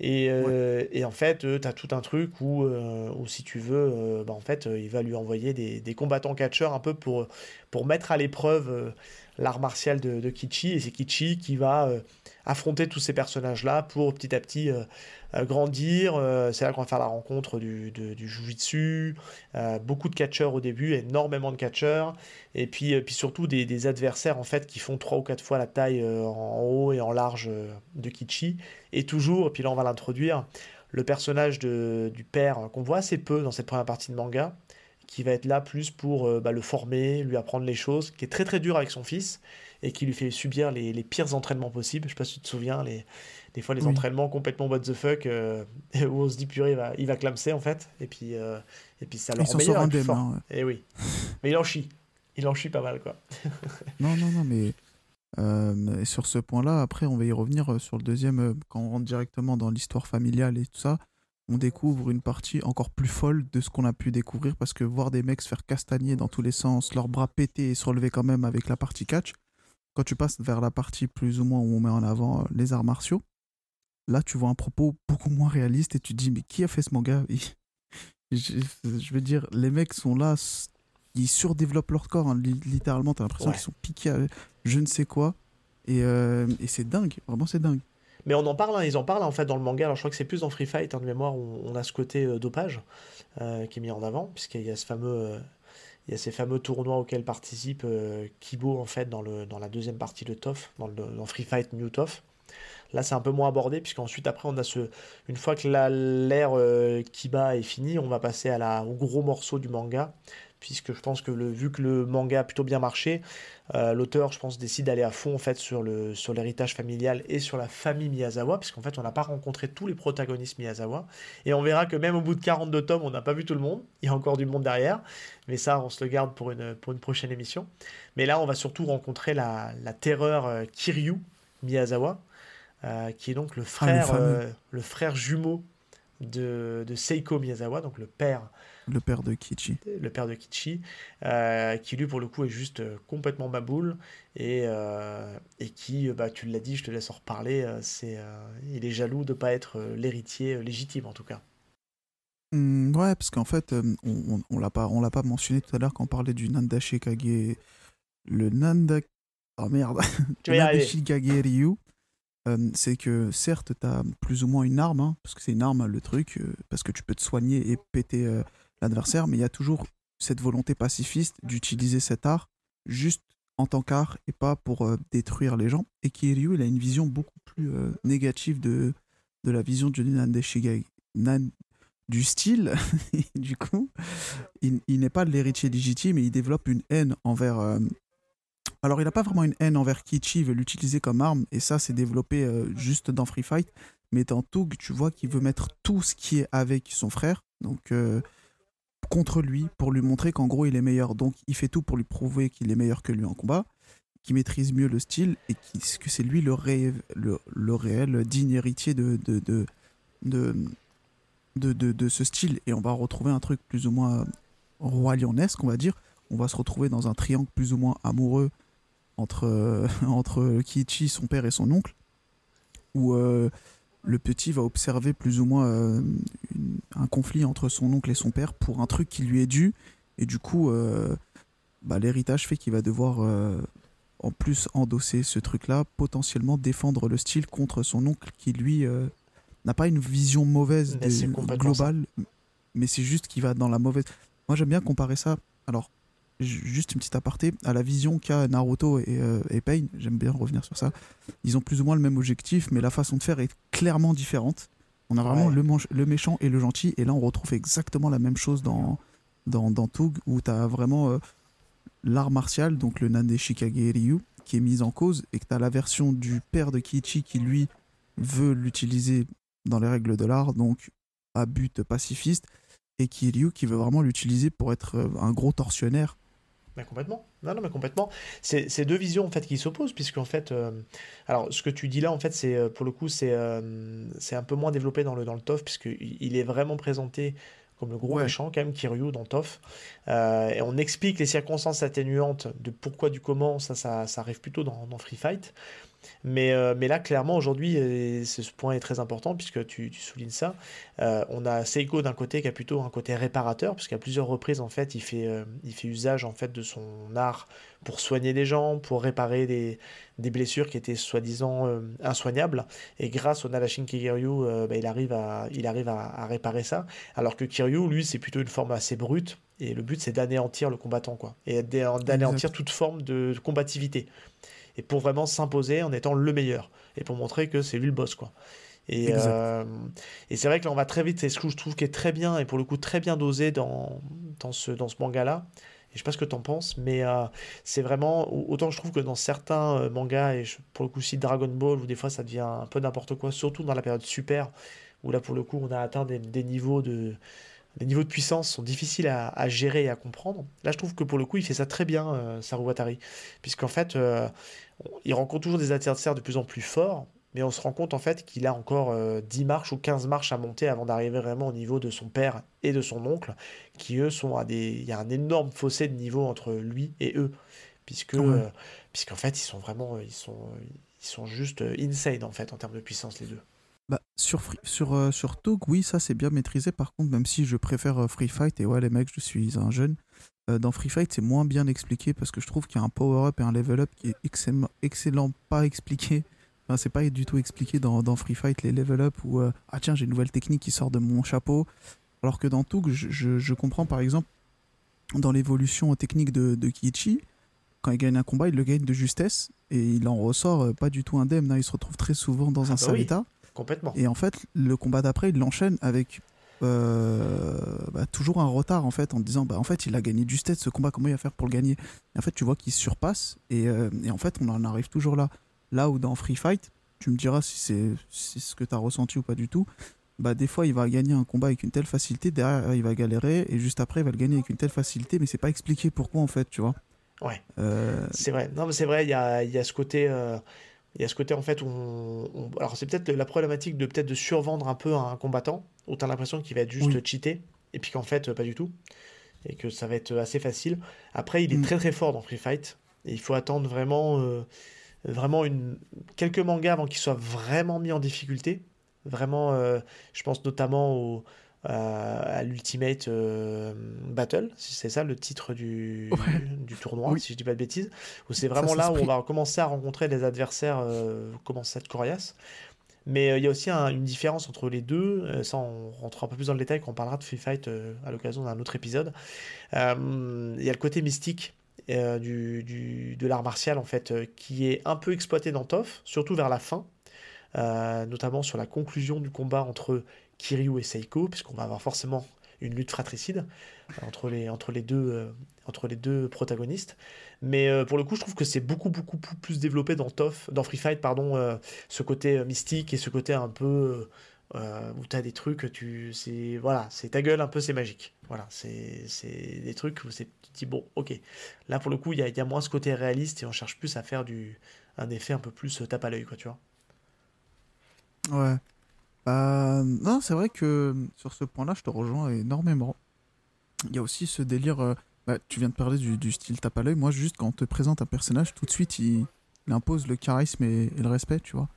Et, euh, et, en fait, tu as tout un truc où, où si tu veux, bah, en fait, il va lui envoyer des, des combattants catcheurs un peu pour, pour mettre à l'épreuve l'art martial de, Kichi. Et c'est Kichi qui va affronter tous ces personnages-là pour petit à petit euh, euh, grandir. Euh, c'est là qu'on va faire la rencontre du, du Jujitsu, beaucoup de catcheurs au début, énormément de catcheurs, et puis, puis surtout des, adversaires en fait qui font trois ou quatre fois la taille en haut et en large de Kichi. Et toujours, et puis là on va l'introduire, le personnage de, du père qu'on voit assez peu dans cette première partie de manga, qui va être là plus pour bah, le former, lui apprendre les choses, qui est très très dur avec son fils et qui lui fait subir les, les pires entraînements possibles. Je sais pas si tu te souviens, les, des fois les entraînements complètement what the fuck, euh, *laughs* où on se dit purée, il va, il va clamser en fait, et puis, euh, et puis ça le rend meilleur. Et eh oui. Mais il en chie. Il en chie pas mal quoi. *laughs* non, non, non, mais. Euh, sur ce point-là, après, on va y revenir sur le deuxième, quand on rentre directement dans l'histoire familiale et tout ça, on découvre une partie encore plus folle de ce qu'on a pu découvrir parce que voir des mecs se faire castagner dans tous les sens, leurs bras péter et se relever quand même avec la partie catch, quand tu passes vers la partie plus ou moins où on met en avant euh, les arts martiaux, là tu vois un propos beaucoup moins réaliste et tu te dis mais qui a fait ce manga? *laughs* Je, veux dire, les mecs sont là, ils surdéveloppent leur corps, hein, littéralement, t'as l'impression qu'ils sont piqués à je ne sais quoi. Et, euh, et c'est dingue, vraiment c'est dingue. Mais on en parle, hein, ils en parlent en fait dans le manga. Alors je crois que c'est plus dans Free Fight, hein, de mémoire, où on a ce côté euh, dopage qui est mis en avant, puisqu'il y a ce fameux il y a ces fameux tournois auxquels participe euh, Kibo en fait dans, le, dans la deuxième partie de TOF, dans, Free Fight New TOF. Là, c'est un peu moins abordé, puisqu'ensuite, après, on a ce. Une fois que l'ère euh, Kiba est finie, on va passer à la, au gros morceau du manga, puisque je pense que le, vu que le manga a plutôt bien marché, euh, l'auteur, je pense, décide d'aller à fond en fait sur le sur l'héritage familial et sur la famille Miyazawa, puisqu'en fait, on n'a pas rencontré tous les protagonistes Miyazawa, et on verra que même au bout de 42 tomes, on n'a pas vu tout le monde. Il y a encore du monde derrière, mais ça, on se le garde pour une pour une prochaine émission. Mais là, on va surtout rencontrer la, la terreur euh, Kiryu Miyazawa, euh, qui est donc le ah, frère le, frère jumeau de, de Seiko Miyazawa, donc le père le père de Kichi. Le père de Kichi, euh, qui lui pour le coup est juste euh, complètement baboule et, euh, et qui, bah, tu l'as dit, je te laisse en reparler, c'est, il est jaloux de ne pas être l'héritier légitime en tout cas. Mmh, ouais, parce qu'en fait, on, on, l'a pas, on l'a pas mentionné tout à l'heure quand on parlait du Nanda Shikage. Le Nanda. Oh merde! *laughs* Tu vas Shikage Ryu. c'est que certes, tu as plus ou moins une arme, hein, parce que c'est une arme le truc, parce que tu peux te soigner et péter l'adversaire, mais il y a toujours cette volonté pacifiste d'utiliser cet art juste en tant qu'art et pas pour euh, détruire les gens. Et Kiryu, il a une vision beaucoup plus euh, négative de, de la vision Nande Shigai. du style, *laughs* du coup, il, n'est pas l'héritier légitime et il développe une haine envers. Euh, alors, il n'a pas vraiment une haine envers Kichi, il veut l'utiliser comme arme, et ça, c'est développé juste dans Free Fight. Mais dans Tug, tu vois qu'il veut mettre tout ce qui est avec son frère. Donc, contre lui pour lui montrer qu'en gros il est meilleur. Donc il fait tout pour lui prouver qu'il est meilleur que lui en combat, qu'il maîtrise mieux le style et que c'est lui le, réel digne héritier de ce style. Et on va retrouver un truc plus ou moins roi lionesque, on va dire. On va se retrouver dans un triangle plus ou moins amoureux entre, *laughs* entre Kiichi, son père et son oncle, où euh, le petit va observer plus ou moins euh, un conflit entre son oncle et son père pour un truc qui lui est dû. Et du coup, euh, bah, l'héritage fait qu'il va devoir, euh, en plus, endosser ce truc-là, potentiellement défendre le style contre son oncle qui, lui, n'a pas une vision mauvaise globale, mais c'est juste qu'il va dans la mauvaise. Moi, j'aime bien comparer ça. Alors, juste une petite aparté, à la vision qu'a Naruto et, euh, et Pain, j'aime bien revenir sur ça, ils ont plus ou moins le même objectif, mais la façon de faire est clairement différente. On a vraiment le, le, méchant et le gentil, et là on retrouve exactement la même chose dans, dans, dans Tug, où tu as vraiment euh, l'art martial, donc le Nande Shikage Ryu, qui est mis en cause, et que tu as la version du père de Kiichi qui lui veut l'utiliser dans les règles de l'art, donc à but pacifiste, et Kiryu qui veut vraiment l'utiliser pour être euh, un gros tortionnaire mais complètement. Non, non, mais complètement. C'est deux visions en fait qui s'opposent, puisque fait, euh, alors ce que tu dis là, en fait, c'est euh, pour le coup, c'est euh, c'est un peu moins développé dans le dans le TOF, puisqu'il est vraiment présenté comme le gros méchant quand même Kiryu dans TOF, et on explique les circonstances atténuantes de pourquoi du comment, ça, ça, ça arrive plutôt dans, dans Free Fight. Mais, euh, mais là, clairement, aujourd'hui, ce point est très important puisque tu, tu soulignes ça. Euh, on a Seiko d'un côté qui a plutôt un côté réparateur, puisqu'à plusieurs reprises, en fait, il fait, euh, il fait usage en fait, de son art pour soigner des gens, pour réparer des, des blessures qui étaient soi-disant insoignables. Et grâce au Narashin Kiryu, bah, il arrive, à, il arrive à, à, réparer ça. Alors que Kiryu, lui, c'est plutôt une forme assez brute. Et le but, c'est d'anéantir le combattant, quoi. Et d'anéantir toute forme de combativité et pour vraiment s'imposer en étant le meilleur et pour montrer que c'est lui le boss quoi. Et, euh, et c'est vrai que là on va très vite, c'est ce que je trouve qui est très bien et pour le coup très bien dosé dans, dans ce, dans ce manga là. Et je sais pas ce que tu en penses, mais euh, c'est vraiment autant je trouve que dans certains euh, mangas et pour le coup si Dragon Ball où des fois ça devient un peu n'importe quoi, surtout dans la période super où là pour le coup on a atteint des, des niveaux de les niveaux de puissance sont difficiles à, gérer et à comprendre. Là, je trouve que pour le coup, il fait ça très bien, euh, Saru Watari. Puisqu'en fait, euh, il rencontre toujours des adversaires de plus en plus forts, mais on se rend compte en fait qu'il a encore 10 euh, marches ou 15 marches à monter avant d'arriver vraiment au niveau de son père et de son oncle, qui eux sont à des. Il y a un énorme fossé de niveau entre lui et eux. Puisque, puisqu'en fait, ils sont vraiment. Ils sont, ils sont juste insane en fait en termes de puissance, les deux. Sur, sur, euh, sur oui, ça c'est bien maîtrisé. Par contre, même si je préfère euh, Free Fight, et ouais, les mecs, je suis un jeune, euh, dans Free Fight, c'est moins bien expliqué parce que je trouve qu'il y a un power-up et un level-up qui est excellent, excellent pas expliqué. *laughs* Enfin, c'est pas du tout expliqué dans, dans Free Fight, les level-up où, ah tiens, j'ai une nouvelle technique qui sort de mon chapeau. Alors que dans Toog, je, je, je comprends par exemple, dans l'évolution technique de, de Kiichi, quand il gagne un combat, il le gagne de justesse et il en ressort pas du tout indemne. Hein. Il se retrouve très souvent dans ah un bah sale état. Complètement. Et en fait, le combat d'après, il l'enchaîne avec euh, bah, toujours un retard en fait en disant bah en fait il a gagné du de ce combat comment il va faire pour le gagner? Et en fait tu vois qu'il surpasse et, euh, et, en fait on en arrive toujours là. Là où dans Free Fight tu me diras si c'est ce que tu as ressenti ou pas du tout bah des fois il va gagner un combat avec une telle facilité derrière il va galérer et juste après il va le gagner avec une telle facilité mais c'est pas expliqué pourquoi en fait tu vois? Ouais. Euh, c'est vrai. Non mais c'est vrai il y a, y a, ce côté il y a ce côté en fait où on, alors c'est peut-être la problématique de peut-être de survendre un peu un combattant où tu as l'impression qu'il va être juste cheaté et puis qu'en fait pas du tout et que ça va être assez facile. Après il est mm. très très fort dans Free Fight et il faut attendre vraiment euh, vraiment une quelques mangas avant qu'il soit vraiment mis en difficulté. Vraiment euh, je pense notamment au à l'Ultimate euh, Battle, c'est ça le titre du, du tournoi, si je dis pas de bêtises, où c'est vraiment là où on va commencer à rencontrer des adversaires euh, commencer à être coriaces. Mais euh, il y a aussi une différence entre les deux, ça on rentre un peu plus dans le détail quand on parlera de Free Fight à l'occasion d'un autre épisode. Il y a le côté mystique du, du, de l'art martial en fait qui est un peu exploité dans TOF, surtout vers la fin. notamment sur la conclusion du combat entre Kiryu et Seiko, puisqu'on va avoir forcément une lutte fratricide euh, entre les, entre les, deux, euh, entre les deux protagonistes. Mais euh, pour le coup, je trouve que c'est beaucoup, beaucoup plus développé dans TOF, dans Free Fight, pardon, ce côté mystique et ce côté un peu où tu as des trucs, tu, c'est, voilà, c'est ta gueule un peu, c'est magique. Voilà, c'est, c'est des trucs où c'est, tu te dis, bon, ok. Là, pour le coup, il y a, y a, moins ce côté réaliste et on cherche plus à faire du, un effet un peu plus tape à l'œil, quoi, tu vois. Ouais. Bah, non, c'est vrai que sur ce point-là, je te rejoins énormément. Il y a aussi ce délire. Euh, bah, tu viens de parler du, style tape à l'œil. Moi, juste quand on te présente un personnage, tout de suite, il, impose le charisme et, le respect, tu vois.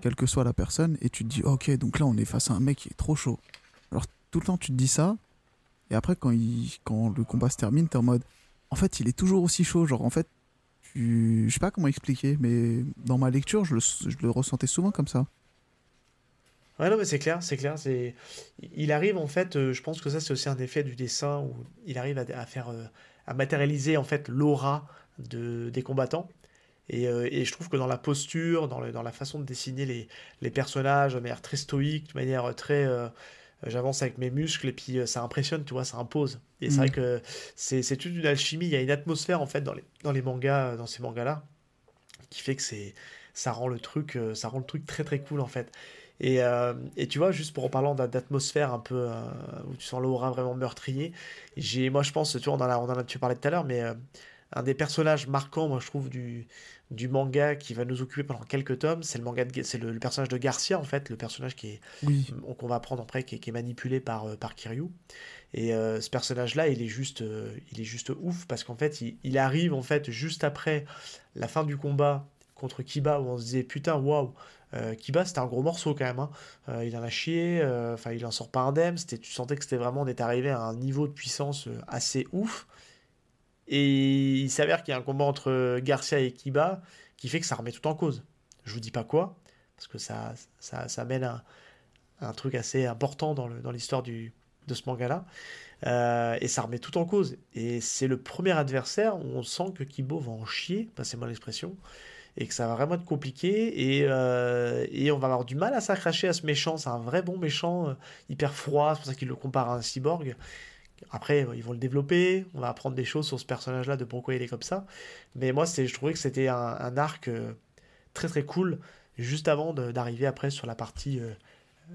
Quelle que soit la personne. Et tu te dis, ok, donc là, on est face à un mec qui est trop chaud. Alors, tout le temps, tu te dis ça. Et après, quand, il, quand le combat se termine, t'es en mode. En fait, il est toujours aussi chaud. Genre, en fait, tu... je sais pas comment expliquer, mais dans ma lecture, je le, je le ressentais souvent comme ça. Ouais, non, mais c'est clair, c'est clair. C'est... Il arrive, en fait, euh, je pense que ça, c'est aussi un effet du dessin où il arrive à, faire, euh, à matérialiser, en fait, l'aura de, des combattants. Et, euh, et, je trouve que dans la posture, dans, le, dans la façon de dessiner les, les, personnages de manière très stoïque, de manière très. j'avance avec mes muscles et puis ça impressionne, tu vois, ça impose. Et c'est vrai mm. que c'est, c'est toute une alchimie, il y a une atmosphère, en fait, dans les, dans les mangas, dans ces mangas-là, qui fait que c'est. Ça rend, le truc, ça rend le truc très très cool en fait. Et, euh, et, tu vois, juste pour en parlant d'atmosphère un peu euh, où tu sens l'aura vraiment meurtrier, j'ai, moi je pense, tu vois, on en a, on en a tu parlais tout à l'heure, mais euh, un des personnages marquants, moi je trouve, du, du manga qui va nous occuper pendant quelques tomes, c'est le manga, c'est le, personnage de Garcia en fait, le personnage qui est, qu'on va apprendre après, qui est, qui est, manipulé par, par Kiryu. Et ce personnage-là, il est juste, il est juste ouf parce qu'en fait, il, il, arrive en fait juste après la fin du combat contre Kiba où on se disait putain, waouh, Kiba c'était un gros morceau quand même. Hein. Euh, il en a chié, euh, enfin il en sort pas indemne. Tu sentais que c'était vraiment, est arrivé à un niveau de puissance assez ouf. Et il s'avère qu'il y a un combat entre Garcia et Kiba qui fait que ça remet tout en cause. Je vous dis pas quoi, parce que ça, ça, mène à un truc assez important dans l'histoire de ce manga-là. Euh, et ça remet tout en cause. Et c'est le premier adversaire où on sent que Kibo va en chier, passez-moi l'expression, et que ça va vraiment être compliqué. Et, euh, et on va avoir du mal à s'accracher à ce méchant. C'est un vrai bon méchant, euh, hyper froid, c'est pour ça qu'il le compare à un cyborg. Après, ils vont le développer, on va apprendre des choses sur ce personnage-là, de pourquoi il est comme ça. Mais moi, je trouvais que c'était un, un, arc très très cool, juste avant d'arriver après sur la partie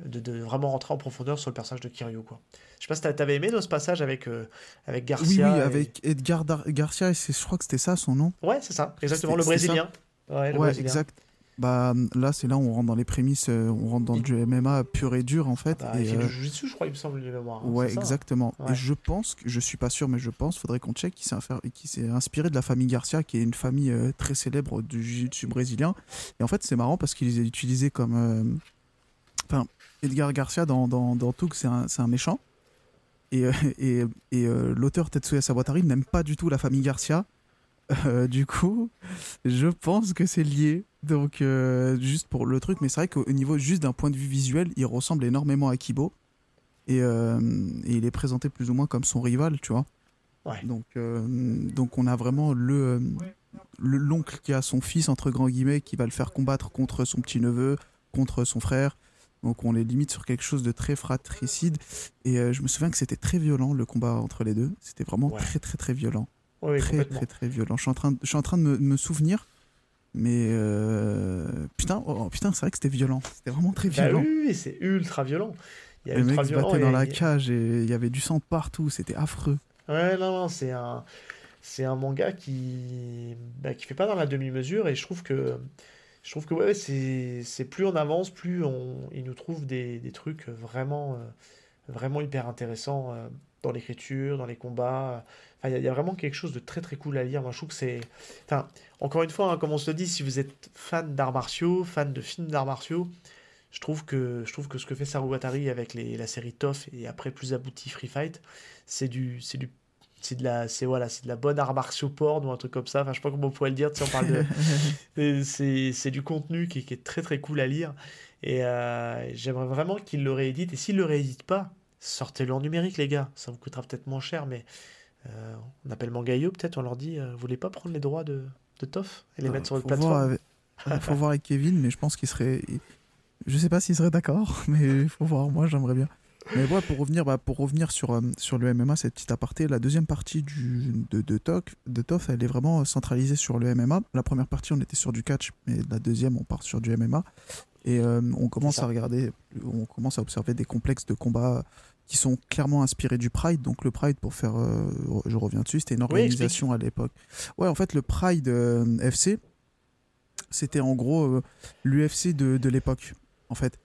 de, vraiment rentrer en profondeur sur le personnage de Kiryu. Quoi. Je sais pas si t'avais aimé dans ce passage avec, euh, avec Garcia. Oui, oui avec Edgar Garcia, et je crois que c'était ça son nom. Ouais, c'est ça, exactement, le Brésilien. Ouais, exact. Bah, là, c'est là où on rentre dans les prémices, euh, on rentre dans du MMA pur et dur en fait. Ah bah, et, euh... je crois, il me semble, de mémoire. Hein, ouais, exactement. Et je pense, que, je suis pas sûr, mais je pense, faudrait qu'on check, qui s'est inspiré de la famille Garcia, qui est une famille euh, très célèbre du jiu-jitsu brésilien. Et en fait, c'est marrant parce qu'ils les utilisés comme. Enfin, Edgar Garcia dans, dans, dans c'est un, un, méchant. Et, euh, et, et euh, l'auteur Tetsuya Sawatari n'aime pas du tout la famille Garcia. Euh, du coup, je pense que c'est lié. Donc, juste pour le truc, mais c'est vrai qu'au niveau juste d'un point de vue visuel, il ressemble énormément à Kibo. Et, et, il est présenté plus ou moins comme son rival, tu vois. Ouais. Donc, donc, on a vraiment le l'oncle qui a son fils, entre grands guillemets, qui va le faire combattre contre son petit-neveu, contre son frère. Donc on les limite sur quelque chose de très fratricide. Et euh, je me souviens que c'était très violent le combat entre les deux. C'était vraiment très très très violent. Très très très violent. Je suis en train de, je suis en train de me, souvenir. Mais euh, putain, oh, oh, putain, c'est vrai que c'était violent. C'était vraiment très bah violent. oui, c'est ultra violent. Il y a le mec se battait dans la cage et il y avait du sang partout. C'était affreux. Ouais, non, non, c'est un, c'est un manga qui, bah, qui fait pas dans la demi-mesure et je trouve que je trouve que ouais, c'est plus on avance, plus on, il nous trouve des, des trucs vraiment, euh, vraiment hyper intéressants euh, dans l'écriture, dans les combats. Enfin, il y, a vraiment quelque chose de très très cool à lire. Moi, je trouve que c'est. Enfin, encore une fois, hein, comme on se le dit, si vous êtes fan d'arts martiaux, fan de films d'arts martiaux, je trouve que je trouve que ce que fait Saru Watari avec les, la série TOF et après plus abouti Free Fight, c'est du c'est du c'est de la c'est voilà c'est de la bonne art martiaux porn ou un truc comme ça enfin je sais pas comment on pourrait le dire si on parle de *laughs* c'est du contenu qui, qui, est très très cool à lire et euh, j'aimerais vraiment qu'il le réédite et s'il le réédite pas sortez-le en numérique les gars ça vous coûtera peut-être moins cher mais euh, on appelle Mangayo peut-être on leur dit euh, vous voulez pas prendre les droits de, de TOF et les mettre sur votre plateforme il faut voir avec Kevin mais je pense qu'il serait je sais pas s'il serait d'accord *laughs* mais il faut voir moi j'aimerais bien mais ouais, pour revenir, bah, pour revenir sur, euh, sur le MMA, cette petite aparté, la deuxième partie du, de, de, TOC, de TOF, elle est vraiment centralisée sur le MMA. La première partie, on était sur du catch, mais la deuxième, on part sur du MMA. Et euh, on commence à regarder, on commence à observer des complexes de combat qui sont clairement inspirés du Pride. Donc le Pride, pour faire, euh, je reviens dessus, c'était une organisation à l'époque. Ouais, en fait, le Pride FC, c'était en gros l'UFC de, de l'époque, en fait.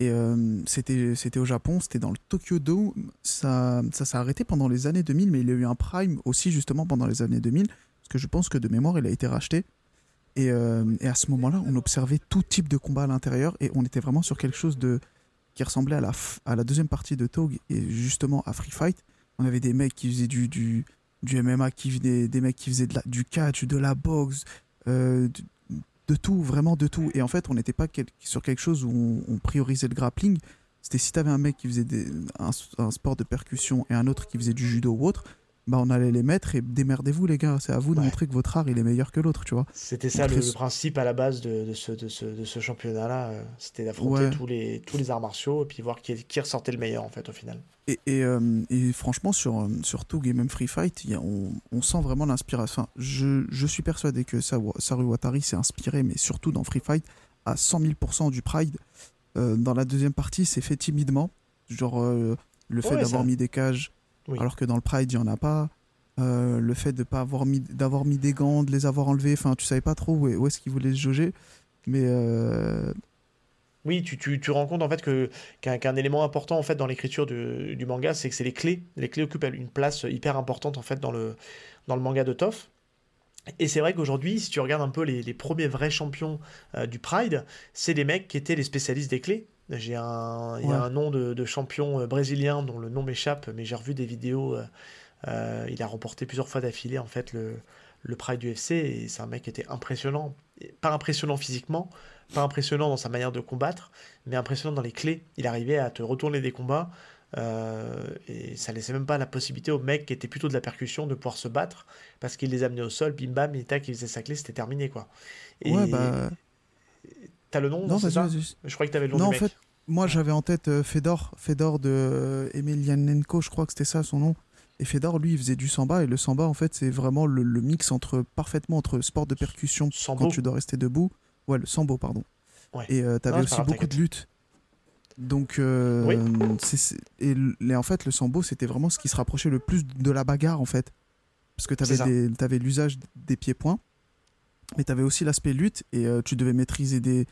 Et euh, c'était, c'était au Japon, c'était dans le Tokyo Dome. Ça, ça s'est arrêté pendant les années 2000, mais il y a eu un prime aussi justement pendant les années 2000, parce que je pense que de mémoire, il a été racheté. Et, euh, et à ce moment-là, on observait tout type de combat à l'intérieur, et on était vraiment sur quelque chose de qui ressemblait à la, à la deuxième partie de Tog, et justement à Free Fight. On avait des mecs qui faisaient du, du, du MMA, qui des mecs qui faisaient de la, du catch, de la boxe, euh, de tout, vraiment de tout. Et en fait, on n'était pas sur quelque chose où on, priorisait le grappling. C'était si tu avais un mec qui faisait un, sport de percussion et un autre qui faisait du judo ou autre, bah on allait les mettre et démerdez-vous les gars, c'est à vous de montrer que votre art il est meilleur que l'autre, tu vois. C'était ça le, principe à la base de, ce, de ce, championnat-là, euh, c'était d'affronter tous, les, tous les arts martiaux et puis voir qui, qui ressortait le meilleur en fait au final. Et, et, euh, franchement sur, sur Tug et même Free Fight, on, on, sent vraiment l'inspiration. je, je, suis persuadé que Saru Watari s'est inspiré, mais surtout dans Free Fight, à 100 000% du Pride. Euh, dans la deuxième partie, c'est fait timidement, genre le fait d'avoir mis des cages alors que dans le Pride, il n'y en a pas. Euh, le fait de pas avoir mis d'avoir mis des gants, de les avoir enlevés, enfin tu savais pas trop où, est-ce qu'ils voulaient se jauger, mais euh, oui, tu, tu, tu, rends compte en fait que qu'un élément important en fait dans l'écriture du, du, manga, c'est que c'est les clés. Les clés occupent une place hyper importante en fait dans le dans le manga de Toff. Et c'est vrai qu'aujourd'hui, si tu regardes un peu les, premiers vrais champions du Pride, c'est des mecs qui étaient les spécialistes des clés. J'ai un, il y a un nom de, champion brésilien dont le nom m'échappe, mais j'ai revu des vidéos. il a remporté plusieurs fois d'affilée en fait le, le Pride UFC et c'est un mec qui était impressionnant. Pas impressionnant physiquement, pas impressionnant dans sa manière de combattre, mais impressionnant dans les clés. Il arrivait à te retourner des combats euh, et ça laissait même pas la possibilité au mec qui était plutôt de la percussion de pouvoir se battre parce qu'il les amenait au sol, bim bam, et tac, il faisait sa clé, c'était terminé quoi. Et ouais, bah. T'as le nom Non, c'est ça Je crois que t'avais le nom non, du en fait, moi j'avais en tête euh, Fedor, Fedor de euh, Emelianenko, je crois que c'était ça son nom. Et Fedor, lui, il faisait du samba. Et le samba, en fait, c'est vraiment le, mix entre parfaitement entre sport de percussion quand tu dois rester debout. Ouais, le sambo, pardon. Et euh, tu avais aussi beaucoup de lutte. Donc, euh, et, en fait, le sambo, c'était vraiment ce qui se rapprochait le plus de la bagarre, en fait. Parce que tu avais, avais l'usage des pieds-points, mais tu avais aussi l'aspect lutte, et euh, tu devais maîtriser des,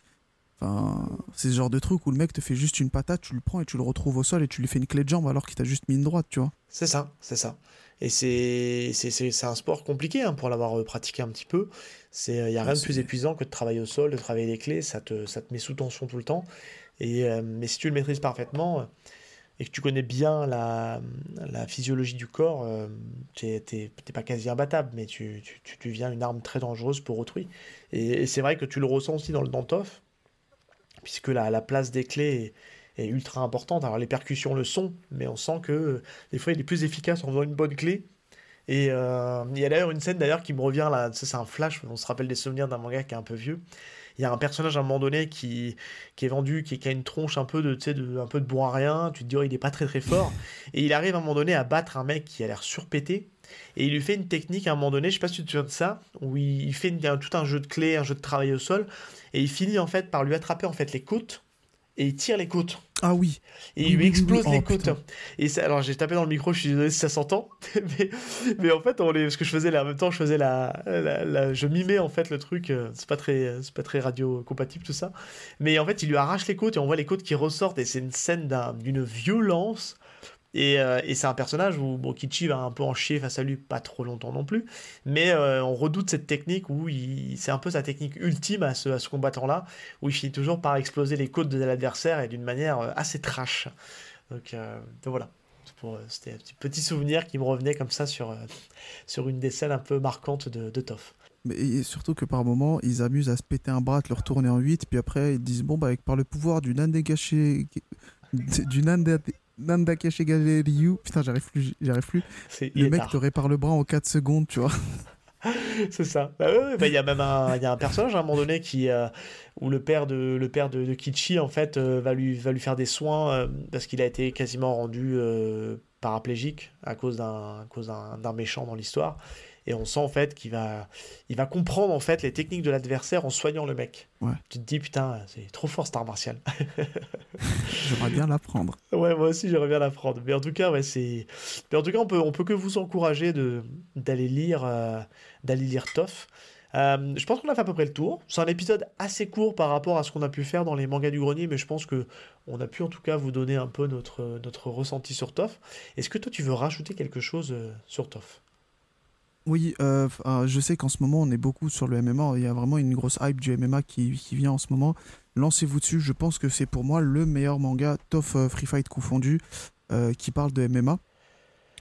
Enfin, c'est ce genre de truc où le mec te fait juste une patate, tu le prends et tu le retrouves au sol et tu lui fais une clé de jambe alors qu'il t'a juste mis une droite, tu vois. C'est ça, c'est ça. Et c'est, c'est, un sport compliqué hein, pour l'avoir euh, pratiqué un petit peu. Il n'y a rien de plus épuisant que de travailler au sol, de travailler les clés, ça te, ça te met sous tension tout le temps. Et, euh, mais si tu le maîtrises parfaitement euh, et que tu connais bien la, la physiologie du corps, tu n'es pas quasi imbattable, mais tu, tu, tu, deviens une arme très dangereuse pour autrui. Et, c'est vrai que tu le ressens aussi dans le Dantoff puisque la, la place des clés est, ultra importante. Alors les percussions le sont, mais on sent que euh, des fois il est plus efficace en faisant une bonne clé. Et euh, il y a d'ailleurs une scène d'ailleurs qui me revient là, c'est un flash, on se rappelle des souvenirs d'un manga qui est un peu vieux. Il y a un personnage à un moment donné qui, qui est vendu, qui, a une tronche un peu de, de, un peu de bon à rien, tu te dis oh, il est pas très très fort, et il arrive à un moment donné à battre un mec qui a l'air surpété, et il lui fait une technique à un moment donné, je sais pas si tu te souviens de ça, où il, fait tout un jeu de clés, un jeu de travail au sol, et il finit en fait par lui attraper en fait les côtes et il tire les côtes. Ah oui. Et il lui explose les oh, côtes. Et ça, alors j'ai tapé dans le micro, je suis désolé si ça s'entend, *laughs* mais, mais, en fait, on les, parce que je faisais là, en même temps, je faisais la, la, je mimais en fait le truc. Euh, c'est pas très, c'est pas très radio compatible tout ça. Mais en fait, il lui arrache les côtes et on voit les côtes qui ressortent et c'est une scène d'une violence euh, et, c'est un personnage où Kichi va un peu en chier face à lui, pas trop longtemps non plus, mais euh, on redoute cette technique où c'est un peu sa technique ultime à ce, à ce combattant-là, où il finit toujours par exploser les côtes de l'adversaire et d'une manière euh, assez trash. Donc, voilà, c'était un petit, souvenir qui me revenait comme ça sur, sur une des scènes un peu marquantes de, de Toff. Mais surtout que par moment, ils amusent à se péter un bras, de le retourner en 8, puis après ils disent bon bah avec par le pouvoir du Nande du Nande Nandakesh Ryu. Putain, j'arrive plus. J'arrive plus. Le mec te répare le bras en 4 secondes, tu vois. *laughs* c'est ça. Bah bah, il y a même un, y a un personnage à un moment donné qui, euh, où le père de, le père de, Kichi en fait euh, va, lui, va lui faire des soins euh, parce qu'il a été quasiment rendu paraplégique à cause d'un méchant dans l'histoire et on sent en fait qu'il va, il va comprendre en fait les techniques de l'adversaire en soignant le mec. Tu te dis putain, c'est trop fort star martial. *laughs* j'aimerais bien l'apprendre. Ouais, moi aussi j'aimerais bien l'apprendre. Mais en tout cas, ouais, c'est, mais en tout cas, on peut, on peut que vous encourager de d'aller lire, euh, d'aller lire Toff. Euh, je pense qu'on a fait à peu près le tour. C'est un épisode assez court par rapport à ce qu'on a pu faire dans les mangas du grenier, mais je pense que on a pu en tout cas vous donner un peu notre, notre ressenti sur Toff. Est-ce que toi tu veux rajouter quelque chose euh, sur Toff oui, euh, je sais qu'en ce moment, on est beaucoup sur le MMA. Il y a vraiment une grosse hype du MMA qui, vient en ce moment. Lancez-vous dessus. Je pense que c'est pour moi le meilleur manga, Tough euh, Free Fight confondu, euh, qui parle de MMA.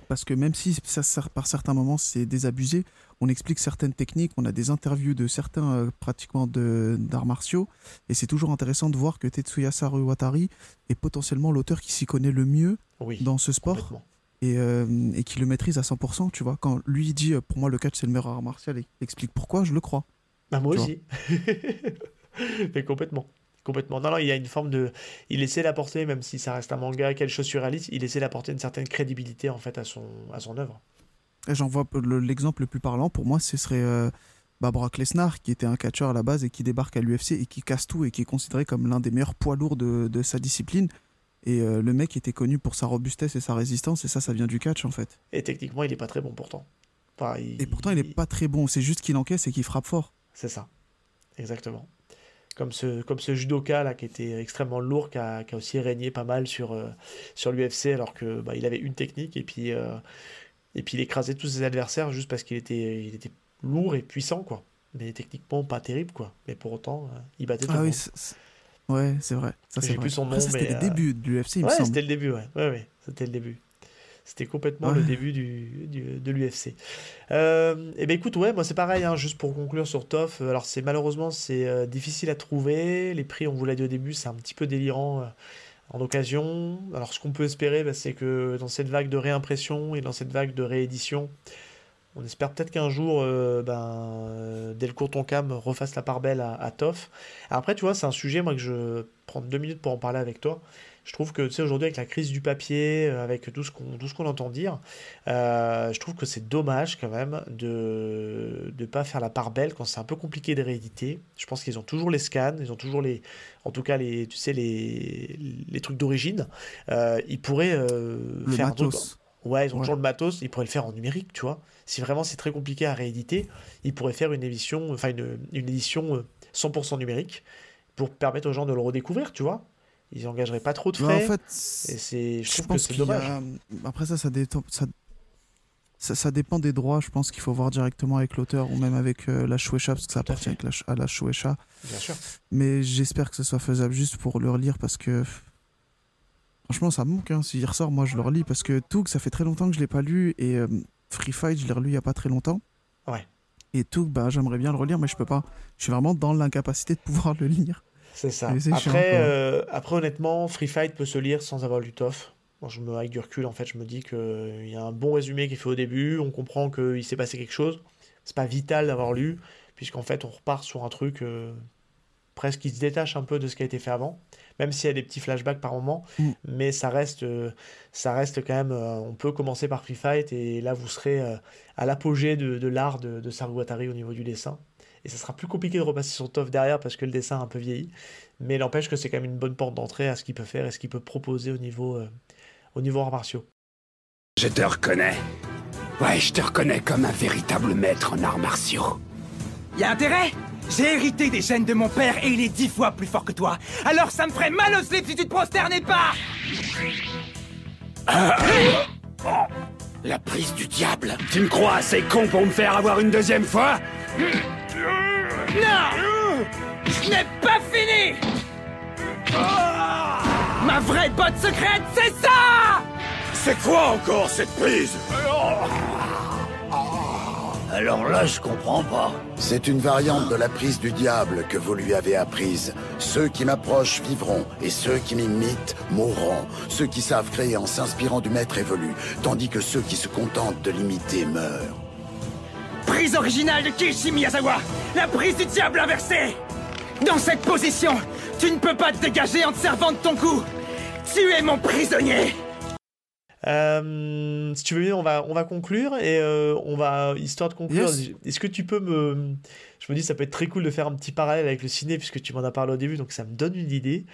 Parce que même si ça, par certains moments c'est désabusé, on explique certaines techniques, on a des interviews de certains pratiquement d'arts martiaux, et c'est toujours intéressant de voir que Tetsuya Watari est potentiellement l'auteur qui s'y connaît le mieux dans ce sport et, euh, et qui le maîtrise à 100%, tu vois. Quand lui dit euh, pour moi le catch c'est le meilleur art martial et il explique pourquoi, je le crois. Bah, moi aussi. *laughs* Mais complètement. Complètement. Non, non, il y a une forme de. Il essaie d'apporter, même si ça reste un manga, quelque chose surréaliste, il essaie d'apporter une certaine crédibilité en fait à son, à son œuvre. J'en vois l'exemple le plus parlant pour moi, ce serait euh, Brock Lesnar, qui était un catcheur à la base et qui débarque à l'UFC et qui casse tout et qui est considéré comme l'un des meilleurs poids lourds de, de sa discipline. Et euh, le mec était connu pour sa robustesse et sa résistance, et ça, ça vient du catch en fait. Et techniquement, il est pas très bon pourtant. Et pourtant, il est pas très bon, c'est juste qu'il encaisse et qu'il frappe fort. C'est ça, exactement. Comme ce, comme ce judoka là qui était extrêmement lourd, qui a, qui a aussi régné pas mal sur, euh, sur l'UFC alors que bah, il avait une technique et puis, euh, et puis il écrasait tous ses adversaires juste parce qu'il était, il était lourd et puissant, quoi. Mais techniquement, pas terrible, quoi. Mais pour autant, il battait tout ah le oui, monde. Ouais, c'est vrai. Ça, c'est plus son nom, ça, c'était euh, débuts de l'UFC, il me Ouais, semble. c'était le début, ouais. Ouais, ouais, c'était le début. C'était complètement le début du, du- de l'UFC. Euh, et ben écoute, ouais, moi c'est pareil, hein, juste pour conclure sur TOF. euh, Alors c'est malheureusement c'est euh, difficile à trouver. Les prix, on vous l'a dit au début, c'est un petit peu délirant euh, en occasion. Alors ce qu'on peut espérer, bah, c'est que dans cette vague de réimpression et dans cette vague de réédition, on espère peut-être qu'un jour, euh, ben, Delcourt Toncam refasse la part belle à, à TOF. Après, tu vois, c'est un sujet, moi, que je prends deux minutes pour en parler avec toi. Je trouve que, tu sais, aujourd'hui, avec la crise du papier, euh, avec tout ce qu'on tout ce qu'on entend dire, euh, je trouve que c'est dommage, quand même, de ne pas faire la part belle quand c'est un peu compliqué de rééditer. Je pense qu'ils ont toujours les scans, ils ont toujours les... En tout cas, les, tu sais, les, les trucs d'origine. Euh, ils pourraient faire un truc- matos. Ouais, ils ont Ouais. toujours le matos, ils pourraient le faire en numérique, tu vois. Si vraiment c'est très compliqué à rééditer, ils pourraient faire une édition, enfin une, une édition euh, 100% numérique pour permettre aux gens de le redécouvrir, tu vois. Ils engageraient pas trop de Ouais, frais. en fait, et c'est, je je trouve que c'est dommage. a... Après ça, ça, dé- ça, ça, ça dépend des droits. Je pense qu'il faut voir directement avec l'auteur ou même avec euh, la Shueisha, parce que ça à appartient la, à la Shueisha. Bien sûr. Mais j'espère que ce soit faisable juste pour le relire parce que... Franchement, ça me manque. Hein. S'il ressort, moi, je le relis parce que Toog, ça fait très longtemps que je l'ai pas lu et euh, Free Fight, je l'ai relu il y a pas très longtemps. Ouais. Et Toog, bah, j'aimerais bien le relire, mais je peux pas. Je suis vraiment dans l'incapacité de pouvoir le lire. C'est ça. Chiant, Après, euh, après, honnêtement, Free Fight peut se lire sans avoir lu TOF. Moi, je me, avec du recul, en fait, je me dis qu'il y a un bon résumé qui est fait au début. On comprend qu'il s'est passé quelque chose. C'est pas vital d'avoir lu, puisqu'en fait, on repart sur un truc euh, presque qui se détache un peu de ce qui a été fait avant, même s'il y a des petits flashbacks par moment. Mm. Mais ça reste, euh, ça reste quand même. euh, on peut commencer par Free Fight, et là, vous serez euh, à l'apogée de, de l'art de, de Saru Watari au niveau du dessin. Et ça sera plus compliqué de repasser sur TOF derrière parce que le dessin a un peu vieilli. Mais n'empêche que c'est quand même une bonne porte d'entrée à ce qu'il peut faire et ce qu'il peut proposer au niveau, euh, au niveau arts martiaux. Je te reconnais. Ouais, je te reconnais comme un véritable maître en arts martiaux. Y a intérêt? J'ai hérité des gènes de mon père et il est dix fois plus fort que toi. Alors ça me ferait mal au slip si tu te prosternais pas. La prise du diable. Tu me crois assez con pour me faire avoir une deuxième fois? Non! Je n'ai pas fini! Ma vraie botte secrète, c'est ça! C'est quoi encore cette prise? Alors là, je comprends pas. C'est une variante de la prise du diable que vous lui avez apprise. Ceux qui m'approchent vivront, et ceux qui m'imitent mourront. Ceux qui savent créer en s'inspirant du maître évoluent, tandis que ceux qui se contentent de l'imiter meurent. Prise originale de Kishi Miyazawa La prise du diable inversée Dans cette position, tu ne peux pas te dégager en te servant de ton cou Tu es mon prisonnier Euh, si tu veux bien, on va, on va conclure et euh, on va, histoire de conclure, Yes. est-ce que tu peux me. Je me dis, ça peut être très cool de faire un petit parallèle avec le ciné puisque tu m'en as parlé au début, donc ça me donne une idée.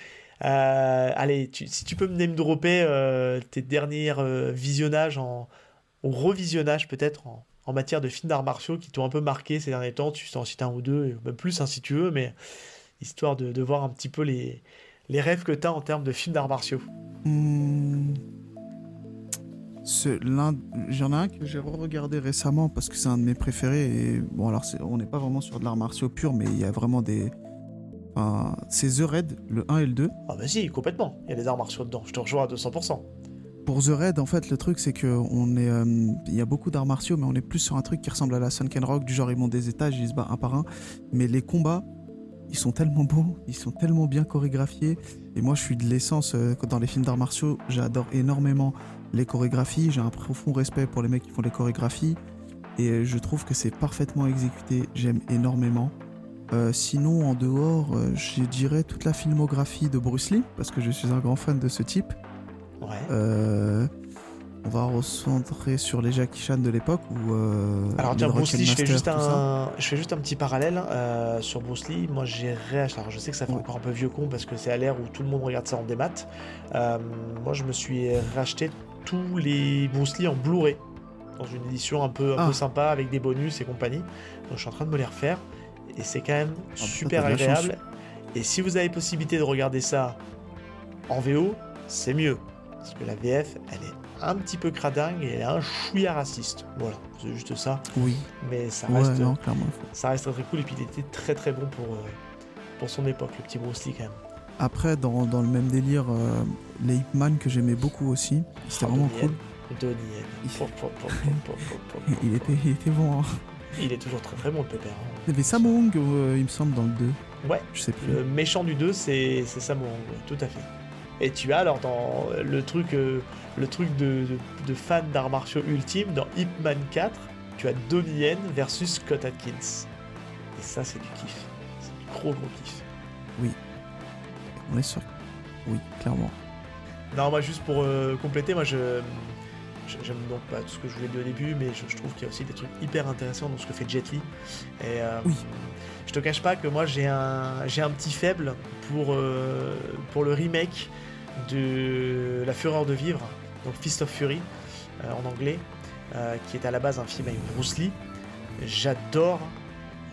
Euh, allez, tu- si tu peux me name dropper tes derniers visionnages en, ou revisionnages peut-être en, en matière de films d'arts martiaux qui t'ont un peu marqué ces derniers temps, tu t'en cites un ou deux, même plus hein, si tu veux, mais histoire de, de voir un petit peu les, les rêves que tu as en termes de films d'arts martiaux. Hmm. J'en ai un que j'ai re-regardé récemment parce que c'est un de mes préférés. Et bon, alors on n'est pas vraiment sur de l'art martiaux pur, mais il y a vraiment des. enfin, c'est The Raid, le 1 et le 2. Ah bah si, complètement, il y a des arts martiaux dedans, je te rejoins à 200%. Pour The Raid, en fait, le truc, c'est que on est, euh, il y a beaucoup d'arts martiaux, mais on est plus sur un truc qui ressemble à la Sunken Rock, du genre ils montent des étages, ils se battent un par un. Mais les combats, ils sont tellement beaux, ils sont tellement bien chorégraphiés. Et moi, je suis de l'essence euh, dans les films d'arts martiaux. J'adore énormément les chorégraphies. J'ai un profond respect pour les mecs qui font les chorégraphies. Et euh, je trouve que c'est parfaitement exécuté. J'aime énormément. Euh, sinon, en dehors, euh, je dirais toute la filmographie de Bruce Lee, parce que je suis un grand fan de ce type. Ouais. On va recentrer sur les Jackie Chan de l'époque où. euh, Alors tiens, Bruce Lee, je fais, juste un, je fais juste un petit parallèle euh, sur Bruce Lee. Moi, j'ai réacheté. Alors, je sais que ça fait Ouais. encore un peu vieux con parce que c'est à l'ère où tout le monde regarde ça en démat. Euh, moi, je me suis racheté tous les Bruce Lee en Blu-ray dans une édition un peu, un Ah. peu sympa avec des bonus et compagnie. Donc, je suis en train de me les refaire et c'est quand même bah, super agréable. Et si vous avez possibilité de regarder ça en VO, c'est mieux parce que la VF, elle est un petit peu cradingue et un chouïa raciste. Voilà, c'est juste ça. Oui. Mais ça Ouais, reste, non, clairement. ça reste très cool. Et puis il était très très bon pour, euh, pour son époque, le petit Bruce Lee quand même. Après, dans, dans le même délire, euh, les Hitman que j'aimais beaucoup aussi. C'était vraiment Donnie cool. Donnie. *laughs* Il- était, il était bon. hein. Il est toujours très très bon le pépère. hein. Il y avait Samung, euh, il me semble, dans le 2. Ouais, Je sais plus. le méchant du 2, c'est c'est Sammo Hung, ouais, tout à fait. Et tu as alors dans le truc, euh, le truc de, de, de fan d'arts martiaux ultime, dans Ip Man 4, tu as Donnie Yen versus Scott Atkins. Et ça, c'est du kiff. C'est du gros gros kiff. On est sûr. Oui, clairement. Non, moi, juste pour euh, compléter, moi, je. je- J'aime donc pas tout ce que je voulais dire au début, mais je, je trouve qu'il y a aussi des trucs hyper intéressants dans ce que fait Jet Li. Et euh, Oui. Je te cache pas que moi j'ai un, j'ai un petit faible pour, euh, pour le remake de La Fureur de Vivre, donc Fist of Fury euh, en anglais, euh, qui est à la base un film avec Bruce Lee. J'adore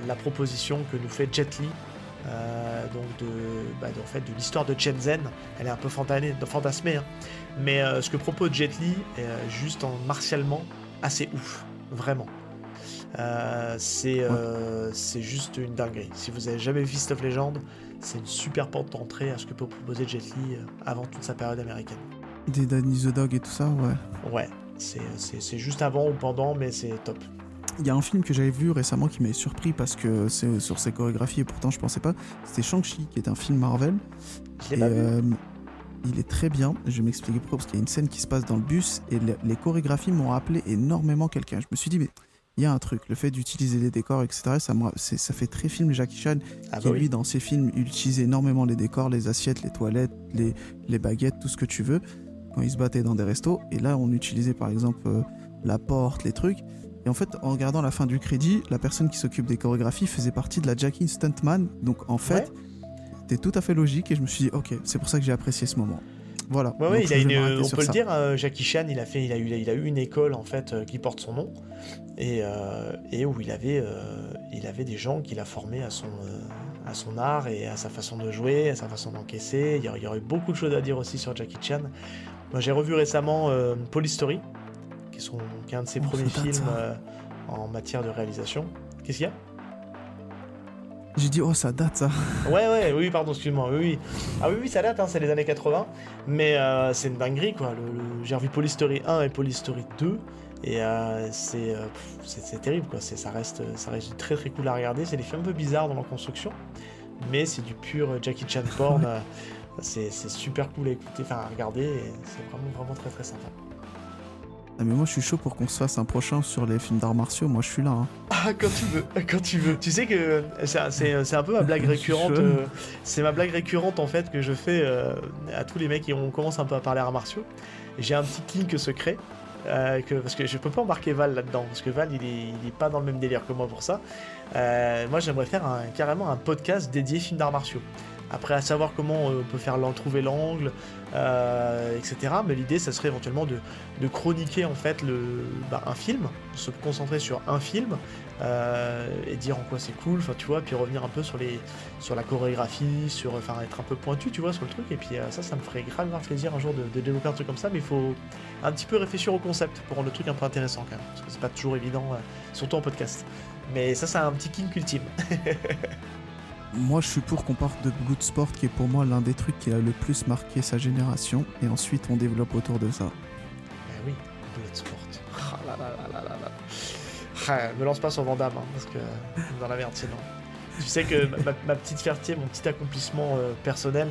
la proposition que nous fait Jet Li. donc de, bah, de- en fait, de l'histoire de Shenzhen, elle est un peu fantasmée, hein. mais ce que propose Jet Li est juste en martialement assez ouf, vraiment. Euh, c'est euh, c'est juste une dinguerie. Si vous avez jamais vu Fist of Legend, c'est une super porte d'entrée à ce que peut proposer Jet Li euh, avant toute sa période américaine. Des Danny the Dog et tout ça, ouais. Ouais, c'est- juste avant ou pendant, mais c'est top. Il y a un film que j'avais vu récemment qui m'avait surpris parce que c'est sur ses chorégraphies et pourtant je pensais pas. C'était Shang-Chi qui est un film Marvel. Je Et pas vu. euh, il est très bien. Je vais m'expliquer pourquoi. Parce qu'il y a une scène qui se passe dans le bus et le- les chorégraphies m'ont rappelé énormément quelqu'un. Je me suis dit, mais il y a un truc. Le fait d'utiliser les décors, etc., ça, me ça fait très film Jackie Chan Ah qui, bah oui. lui, dans ses films, utilise énormément les décors, les assiettes, les toilettes, les, les baguettes, tout ce que tu veux, quand il se battait dans des restos. Et là, on utilisait par exemple euh, la porte, les trucs. Et en fait, en regardant la fin du crédit, la personne qui s'occupe des chorégraphies faisait partie de la Jackie Stuntman. Donc en fait, c'était tout à fait logique et je me suis dit, ok, c'est pour ça que j'ai apprécié ce moment. Voilà. Ouais, ouais, Donc, il a je vais une, m'arrêter on peut le ça. dire, euh, Jackie Chan, il a, fait, il, a eu, il a eu une école en fait euh, qui porte son nom et, euh, et où il avait, euh, il avait des gens qu'il a formés à son, à son art et à sa façon de jouer, à sa façon d'encaisser. Il y, aurait, il y aurait beaucoup de choses à dire aussi sur Jackie Chan. Moi, j'ai revu récemment euh, Polystory, qui, est son- qui est un de ses premiers films en matière de réalisation. Qu'est-ce qu'il y a? J'ai dit, oh, ça date ça. Ouais, ouais, oui, pardon, excuse-moi. Oui, oui. Ah oui, oui, ça date, hein, c'est les années 80. Mais euh, c'est une dinguerie, quoi. Le, le- J'ai revu Polystory 1 et Polystory 2. Et euh, c'est, euh, c'est terrible, quoi. C'est- Ça reste, ça reste très très cool à regarder. C'est des films un peu bizarres dans leur construction. Mais c'est du pur Jackie Chan porn. *laughs* c'est super cool à écouter, enfin à regarder. C'est vraiment, vraiment très très sympa. Ah, mais moi, je suis chaud pour qu'on se fasse un prochain sur les films d'arts martiaux. Moi, je suis là. hein. Ah, quand tu veux, *laughs* quand tu veux. Tu sais que c'est c'est- c'est un peu ma blague récurrente. euh, c'est ma blague récurrente en fait que je fais euh, à tous les mecs qui on commence un peu à parler arts martiaux. J'ai un petit kink secret. euh, que, parce que je peux pas embarquer Val là-dedans, parce que Val il est, il est pas dans le même délire que moi pour ça. Euh, moi j'aimerais faire un- carrément un podcast dédié films d'arts martiaux. Après, à savoir comment euh, on peut faire trouver l'angle, euh, etc. Mais l'idée, ça serait éventuellement de, chroniquer en fait le, bah, un film, se concentrer sur un film euh, et dire en quoi c'est cool, enfin tu vois, puis revenir un peu sur les, sur la chorégraphie, sur, enfin être un peu pointu, tu vois, sur le truc. Et puis euh, ça, ça me ferait grave, plaisir un jour de, de développer un truc comme ça, mais il faut un petit peu réfléchir au concept pour rendre le truc un peu intéressant quand même, parce que c'est pas toujours évident, surtout en podcast. Mais ça, c'est un petit kink ultime. *laughs* Moi, je suis pour qu'on parte de Bloodsport, qui est pour moi l'un des trucs qui a le plus marqué sa génération. Et ensuite, on développe autour de ça. Eh oui, Bloodsport. Ah là là là là là là. Ah, me lance pas sur Vandame, hein, parce que dans la merde sinon. Tu sais que ma, ma petite fierté, mon petit accomplissement euh, personnel,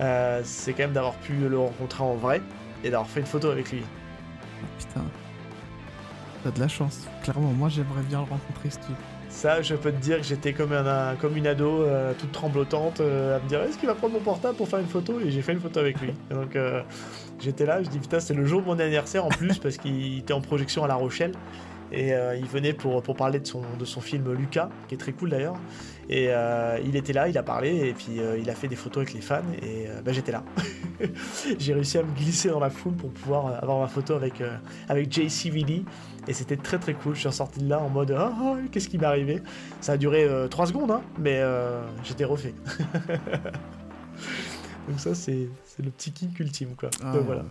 euh, c'est quand même d'avoir pu le rencontrer en vrai et d'avoir fait une photo avec lui. Putain. T'as de la chance. Clairement, moi, j'aimerais bien le rencontrer, ce type. Ça, je peux te dire que j'étais comme, un, une ado, euh, toute tremblotante, euh, à me dire est-ce qu'il va prendre mon portable pour faire une photo? Et j'ai fait une photo avec lui. Donc euh, j'étais là, je dis putain, c'est le jour de mon anniversaire en plus, parce qu'il *laughs* était en projection à La Rochelle. Et il venait pour, parler de son film Lucas, qui est très cool d'ailleurs. Et euh, il était là, il a parlé, et puis euh, il a fait des photos avec les fans, et euh, bah, j'étais là. *laughs* j'ai réussi à me glisser dans la foule pour pouvoir avoir ma photo avec, avec JCVD. Et c'était très très cool. Je suis ressorti de là en mode ah, ah, qu'est-ce qui m'est arrivé? Ça a duré 3 secondes, hein, mais j'étais refait. *laughs* Donc ça c'est c'est le petit kick ultime quoi. Ah, Donc voilà.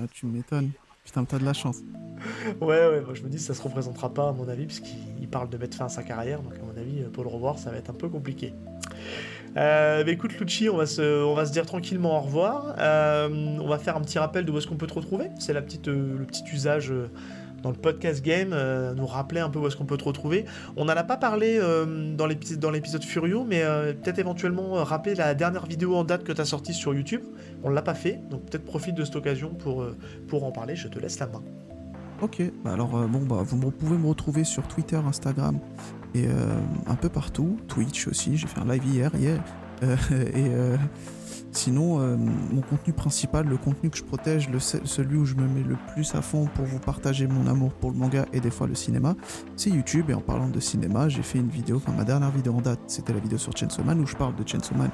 ah, tu m'étonnes. Putain, t'as de la chance. ouais, ouais, moi je me dis ça se représentera pas à mon avis, puisqu'il parle de mettre fin à sa carrière, donc à mon avis, pour le revoir, ça va être un peu compliqué. Euh, bah écoute Lucci, on va, se, on va se dire tranquillement au revoir. Euh, on va faire un petit rappel de où est-ce qu'on peut te retrouver. C'est la petite, euh, le petit usage euh, dans le podcast game, nous rappeler un peu où est-ce qu'on peut te retrouver. On n'en a pas parlé dans l'épisode Furio, mais peut-être éventuellement rappeler la dernière vidéo en date que tu as sortie sur YouTube. On ne l'a pas fait, donc peut-être profite de cette occasion pour, pour en parler. Je te laisse la main. Ok, bah alors bon, bah, vous pouvez me retrouver sur Twitter, Instagram et euh, un peu partout, Twitch aussi, j'ai fait un live hier, hier. Euh, *laughs* et euh, sinon, mon contenu principal, le contenu que je protège, le, celui où je me mets le plus à fond pour vous partager mon amour pour le manga et des fois le cinéma, c'est YouTube. Et en parlant de cinéma, j'ai fait une vidéo, enfin ma dernière vidéo en date, c'était la vidéo sur Chainsaw Man où je parle de Chainsaw Man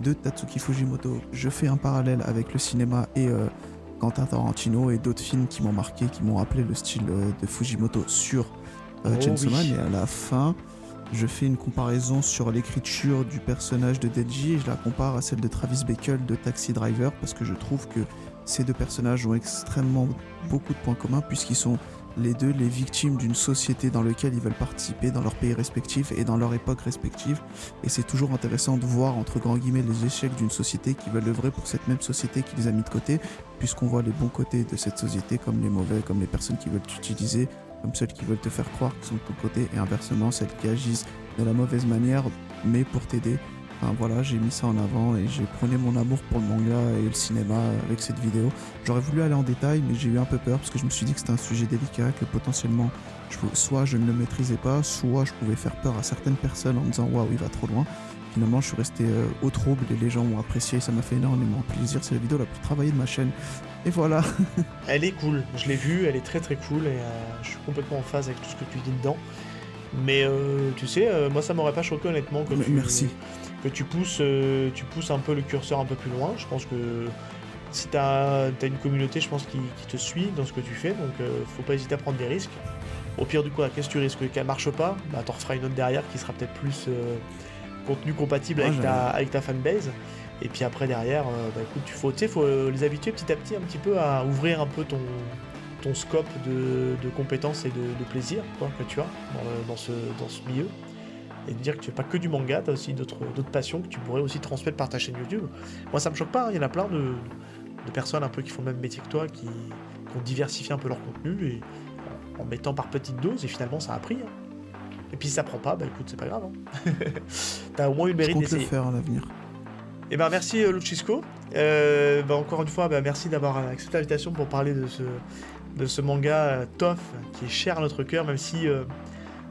de Tatsuki Fujimoto. Je fais un parallèle avec le cinéma et Quentin Tarantino et d'autres films qui m'ont marqué, qui m'ont rappelé le style de Fujimoto sur euh, oh Chainsaw Man, et à la fin, je fais une comparaison sur l'écriture du personnage de Deji et je la compare à celle de Travis Bickle de Taxi Driver parce que je trouve que ces deux personnages ont extrêmement beaucoup de points communs puisqu'ils sont les deux les victimes d'une société dans laquelle ils veulent participer dans leur pays respectif et dans leur époque respective. Et c'est toujours intéressant de voir, entre grands guillemets, les échecs d'une société qui veut œuvrer pour cette même société qui les a mis de côté, puisqu'on voit les bons côtés de cette société comme les mauvais, comme les personnes qui veulent utiliser comme celles qui veulent te faire croire qu'ils sont de ton côté, et inversement, celles qui agissent de la mauvaise manière, mais pour t'aider. Enfin, voilà, j'ai mis ça en avant et j'ai prôné mon amour pour le manga et le cinéma avec cette vidéo. J'aurais voulu aller en détail, mais j'ai eu un peu peur parce que je me suis dit que c'était un sujet délicat, que potentiellement, soit je ne le maîtrisais pas, soit je pouvais faire peur à certaines personnes en me disant waouh, il va trop loin. Finalement, je suis resté euh, au trouble et les gens ont apprécié, ça m'a fait énormément plaisir. C'est la vidéo la plus travaillée de ma chaîne. Et voilà. elle est cool, je l'ai vue, elle est très très cool et euh, je suis complètement en phase avec tout ce que tu dis dedans. Mais euh, tu sais, euh, moi ça m'aurait pas choqué honnêtement que tu, merci. que tu pousses, tu pousses un peu le curseur un peu plus loin. Je pense que si tu as, une communauté, je pense, qui, te suit dans ce que tu fais, donc faut pas hésiter à prendre des risques. Au pire du coup, qu'est-ce que tu risques Qu'elle marche pas Bah t'en referas une autre derrière qui sera peut-être plus contenu compatible avec, ta, avec ta fanbase. Et puis après derrière, euh, bah, écoute, tu faut, faut euh, les habituer petit à petit un petit peu à ouvrir un peu ton, ton scope de, compétences et de, plaisir quoi, que tu as dans, ce, dans ce milieu. Et de dire que tu fais pas que du manga, tu as aussi d'autres passions que tu pourrais aussi transmettre par ta chaîne YouTube. Moi ça me choque pas, hein. il y en a plein de, personnes un peu qui font le même métier que toi, qui, ont diversifié un peu leur contenu et en, mettant par petites doses et finalement ça a pris. Hein. Et puis si ça prend pas, bah écoute, c'est pas grave. Hein. *laughs* T'as au moins eu le mérite d'essayer. le faire à l'avenir. Eh ben merci euh, Luchisco. Euh, ben, encore une fois, ben, merci d'avoir accepté l'invitation pour parler de ce, de ce manga euh, Toff qui est cher à notre cœur, même si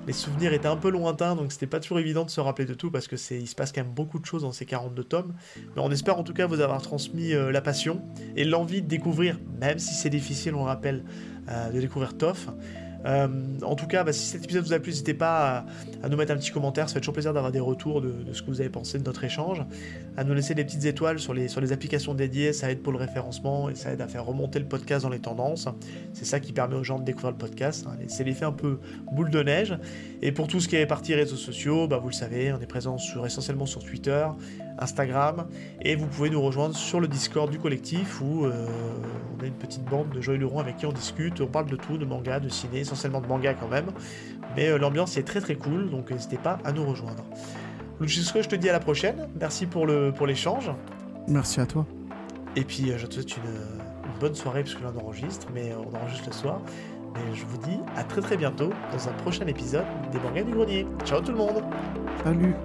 les souvenirs étaient un peu lointains, donc c'était pas toujours évident de se rappeler de tout parce que c'est il se passe quand même beaucoup de choses dans ces 42 tomes. Mais on espère en tout cas vous avoir transmis la passion et l'envie de découvrir, même si c'est difficile, on le rappelle, de découvrir Toff. Euh, en tout cas, bah, si cet épisode vous a plu, n'hésitez pas à, nous mettre un petit commentaire. Ça fait toujours plaisir d'avoir des retours de, ce que vous avez pensé de notre échange. À nous laisser des petites étoiles sur les, sur les applications dédiées. Ça aide pour le référencement et ça aide à faire remonter le podcast dans les tendances. C'est ça qui permet aux gens de découvrir le podcast. Hein. C'est l'effet un peu boule de neige. Et pour tout ce qui est partie réseaux sociaux, bah, vous le savez, on est présent essentiellement sur Twitter, Instagram, et vous pouvez nous rejoindre sur le Discord du collectif où euh, on a une petite bande de Joël Leroy avec qui on discute, on parle de tout, de manga, de ciné, essentiellement de manga quand même, mais euh, l'ambiance est très très cool, donc n'hésitez pas à nous rejoindre. Lucisco, je te dis à la prochaine, merci pour l'échange. Pour merci à toi. Et puis euh, je te souhaite une, bonne soirée puisque là on enregistre, mais on enregistre le soir. Et je vous dis à très très bientôt dans un prochain épisode des mangas du grenier. Ciao tout le monde Salut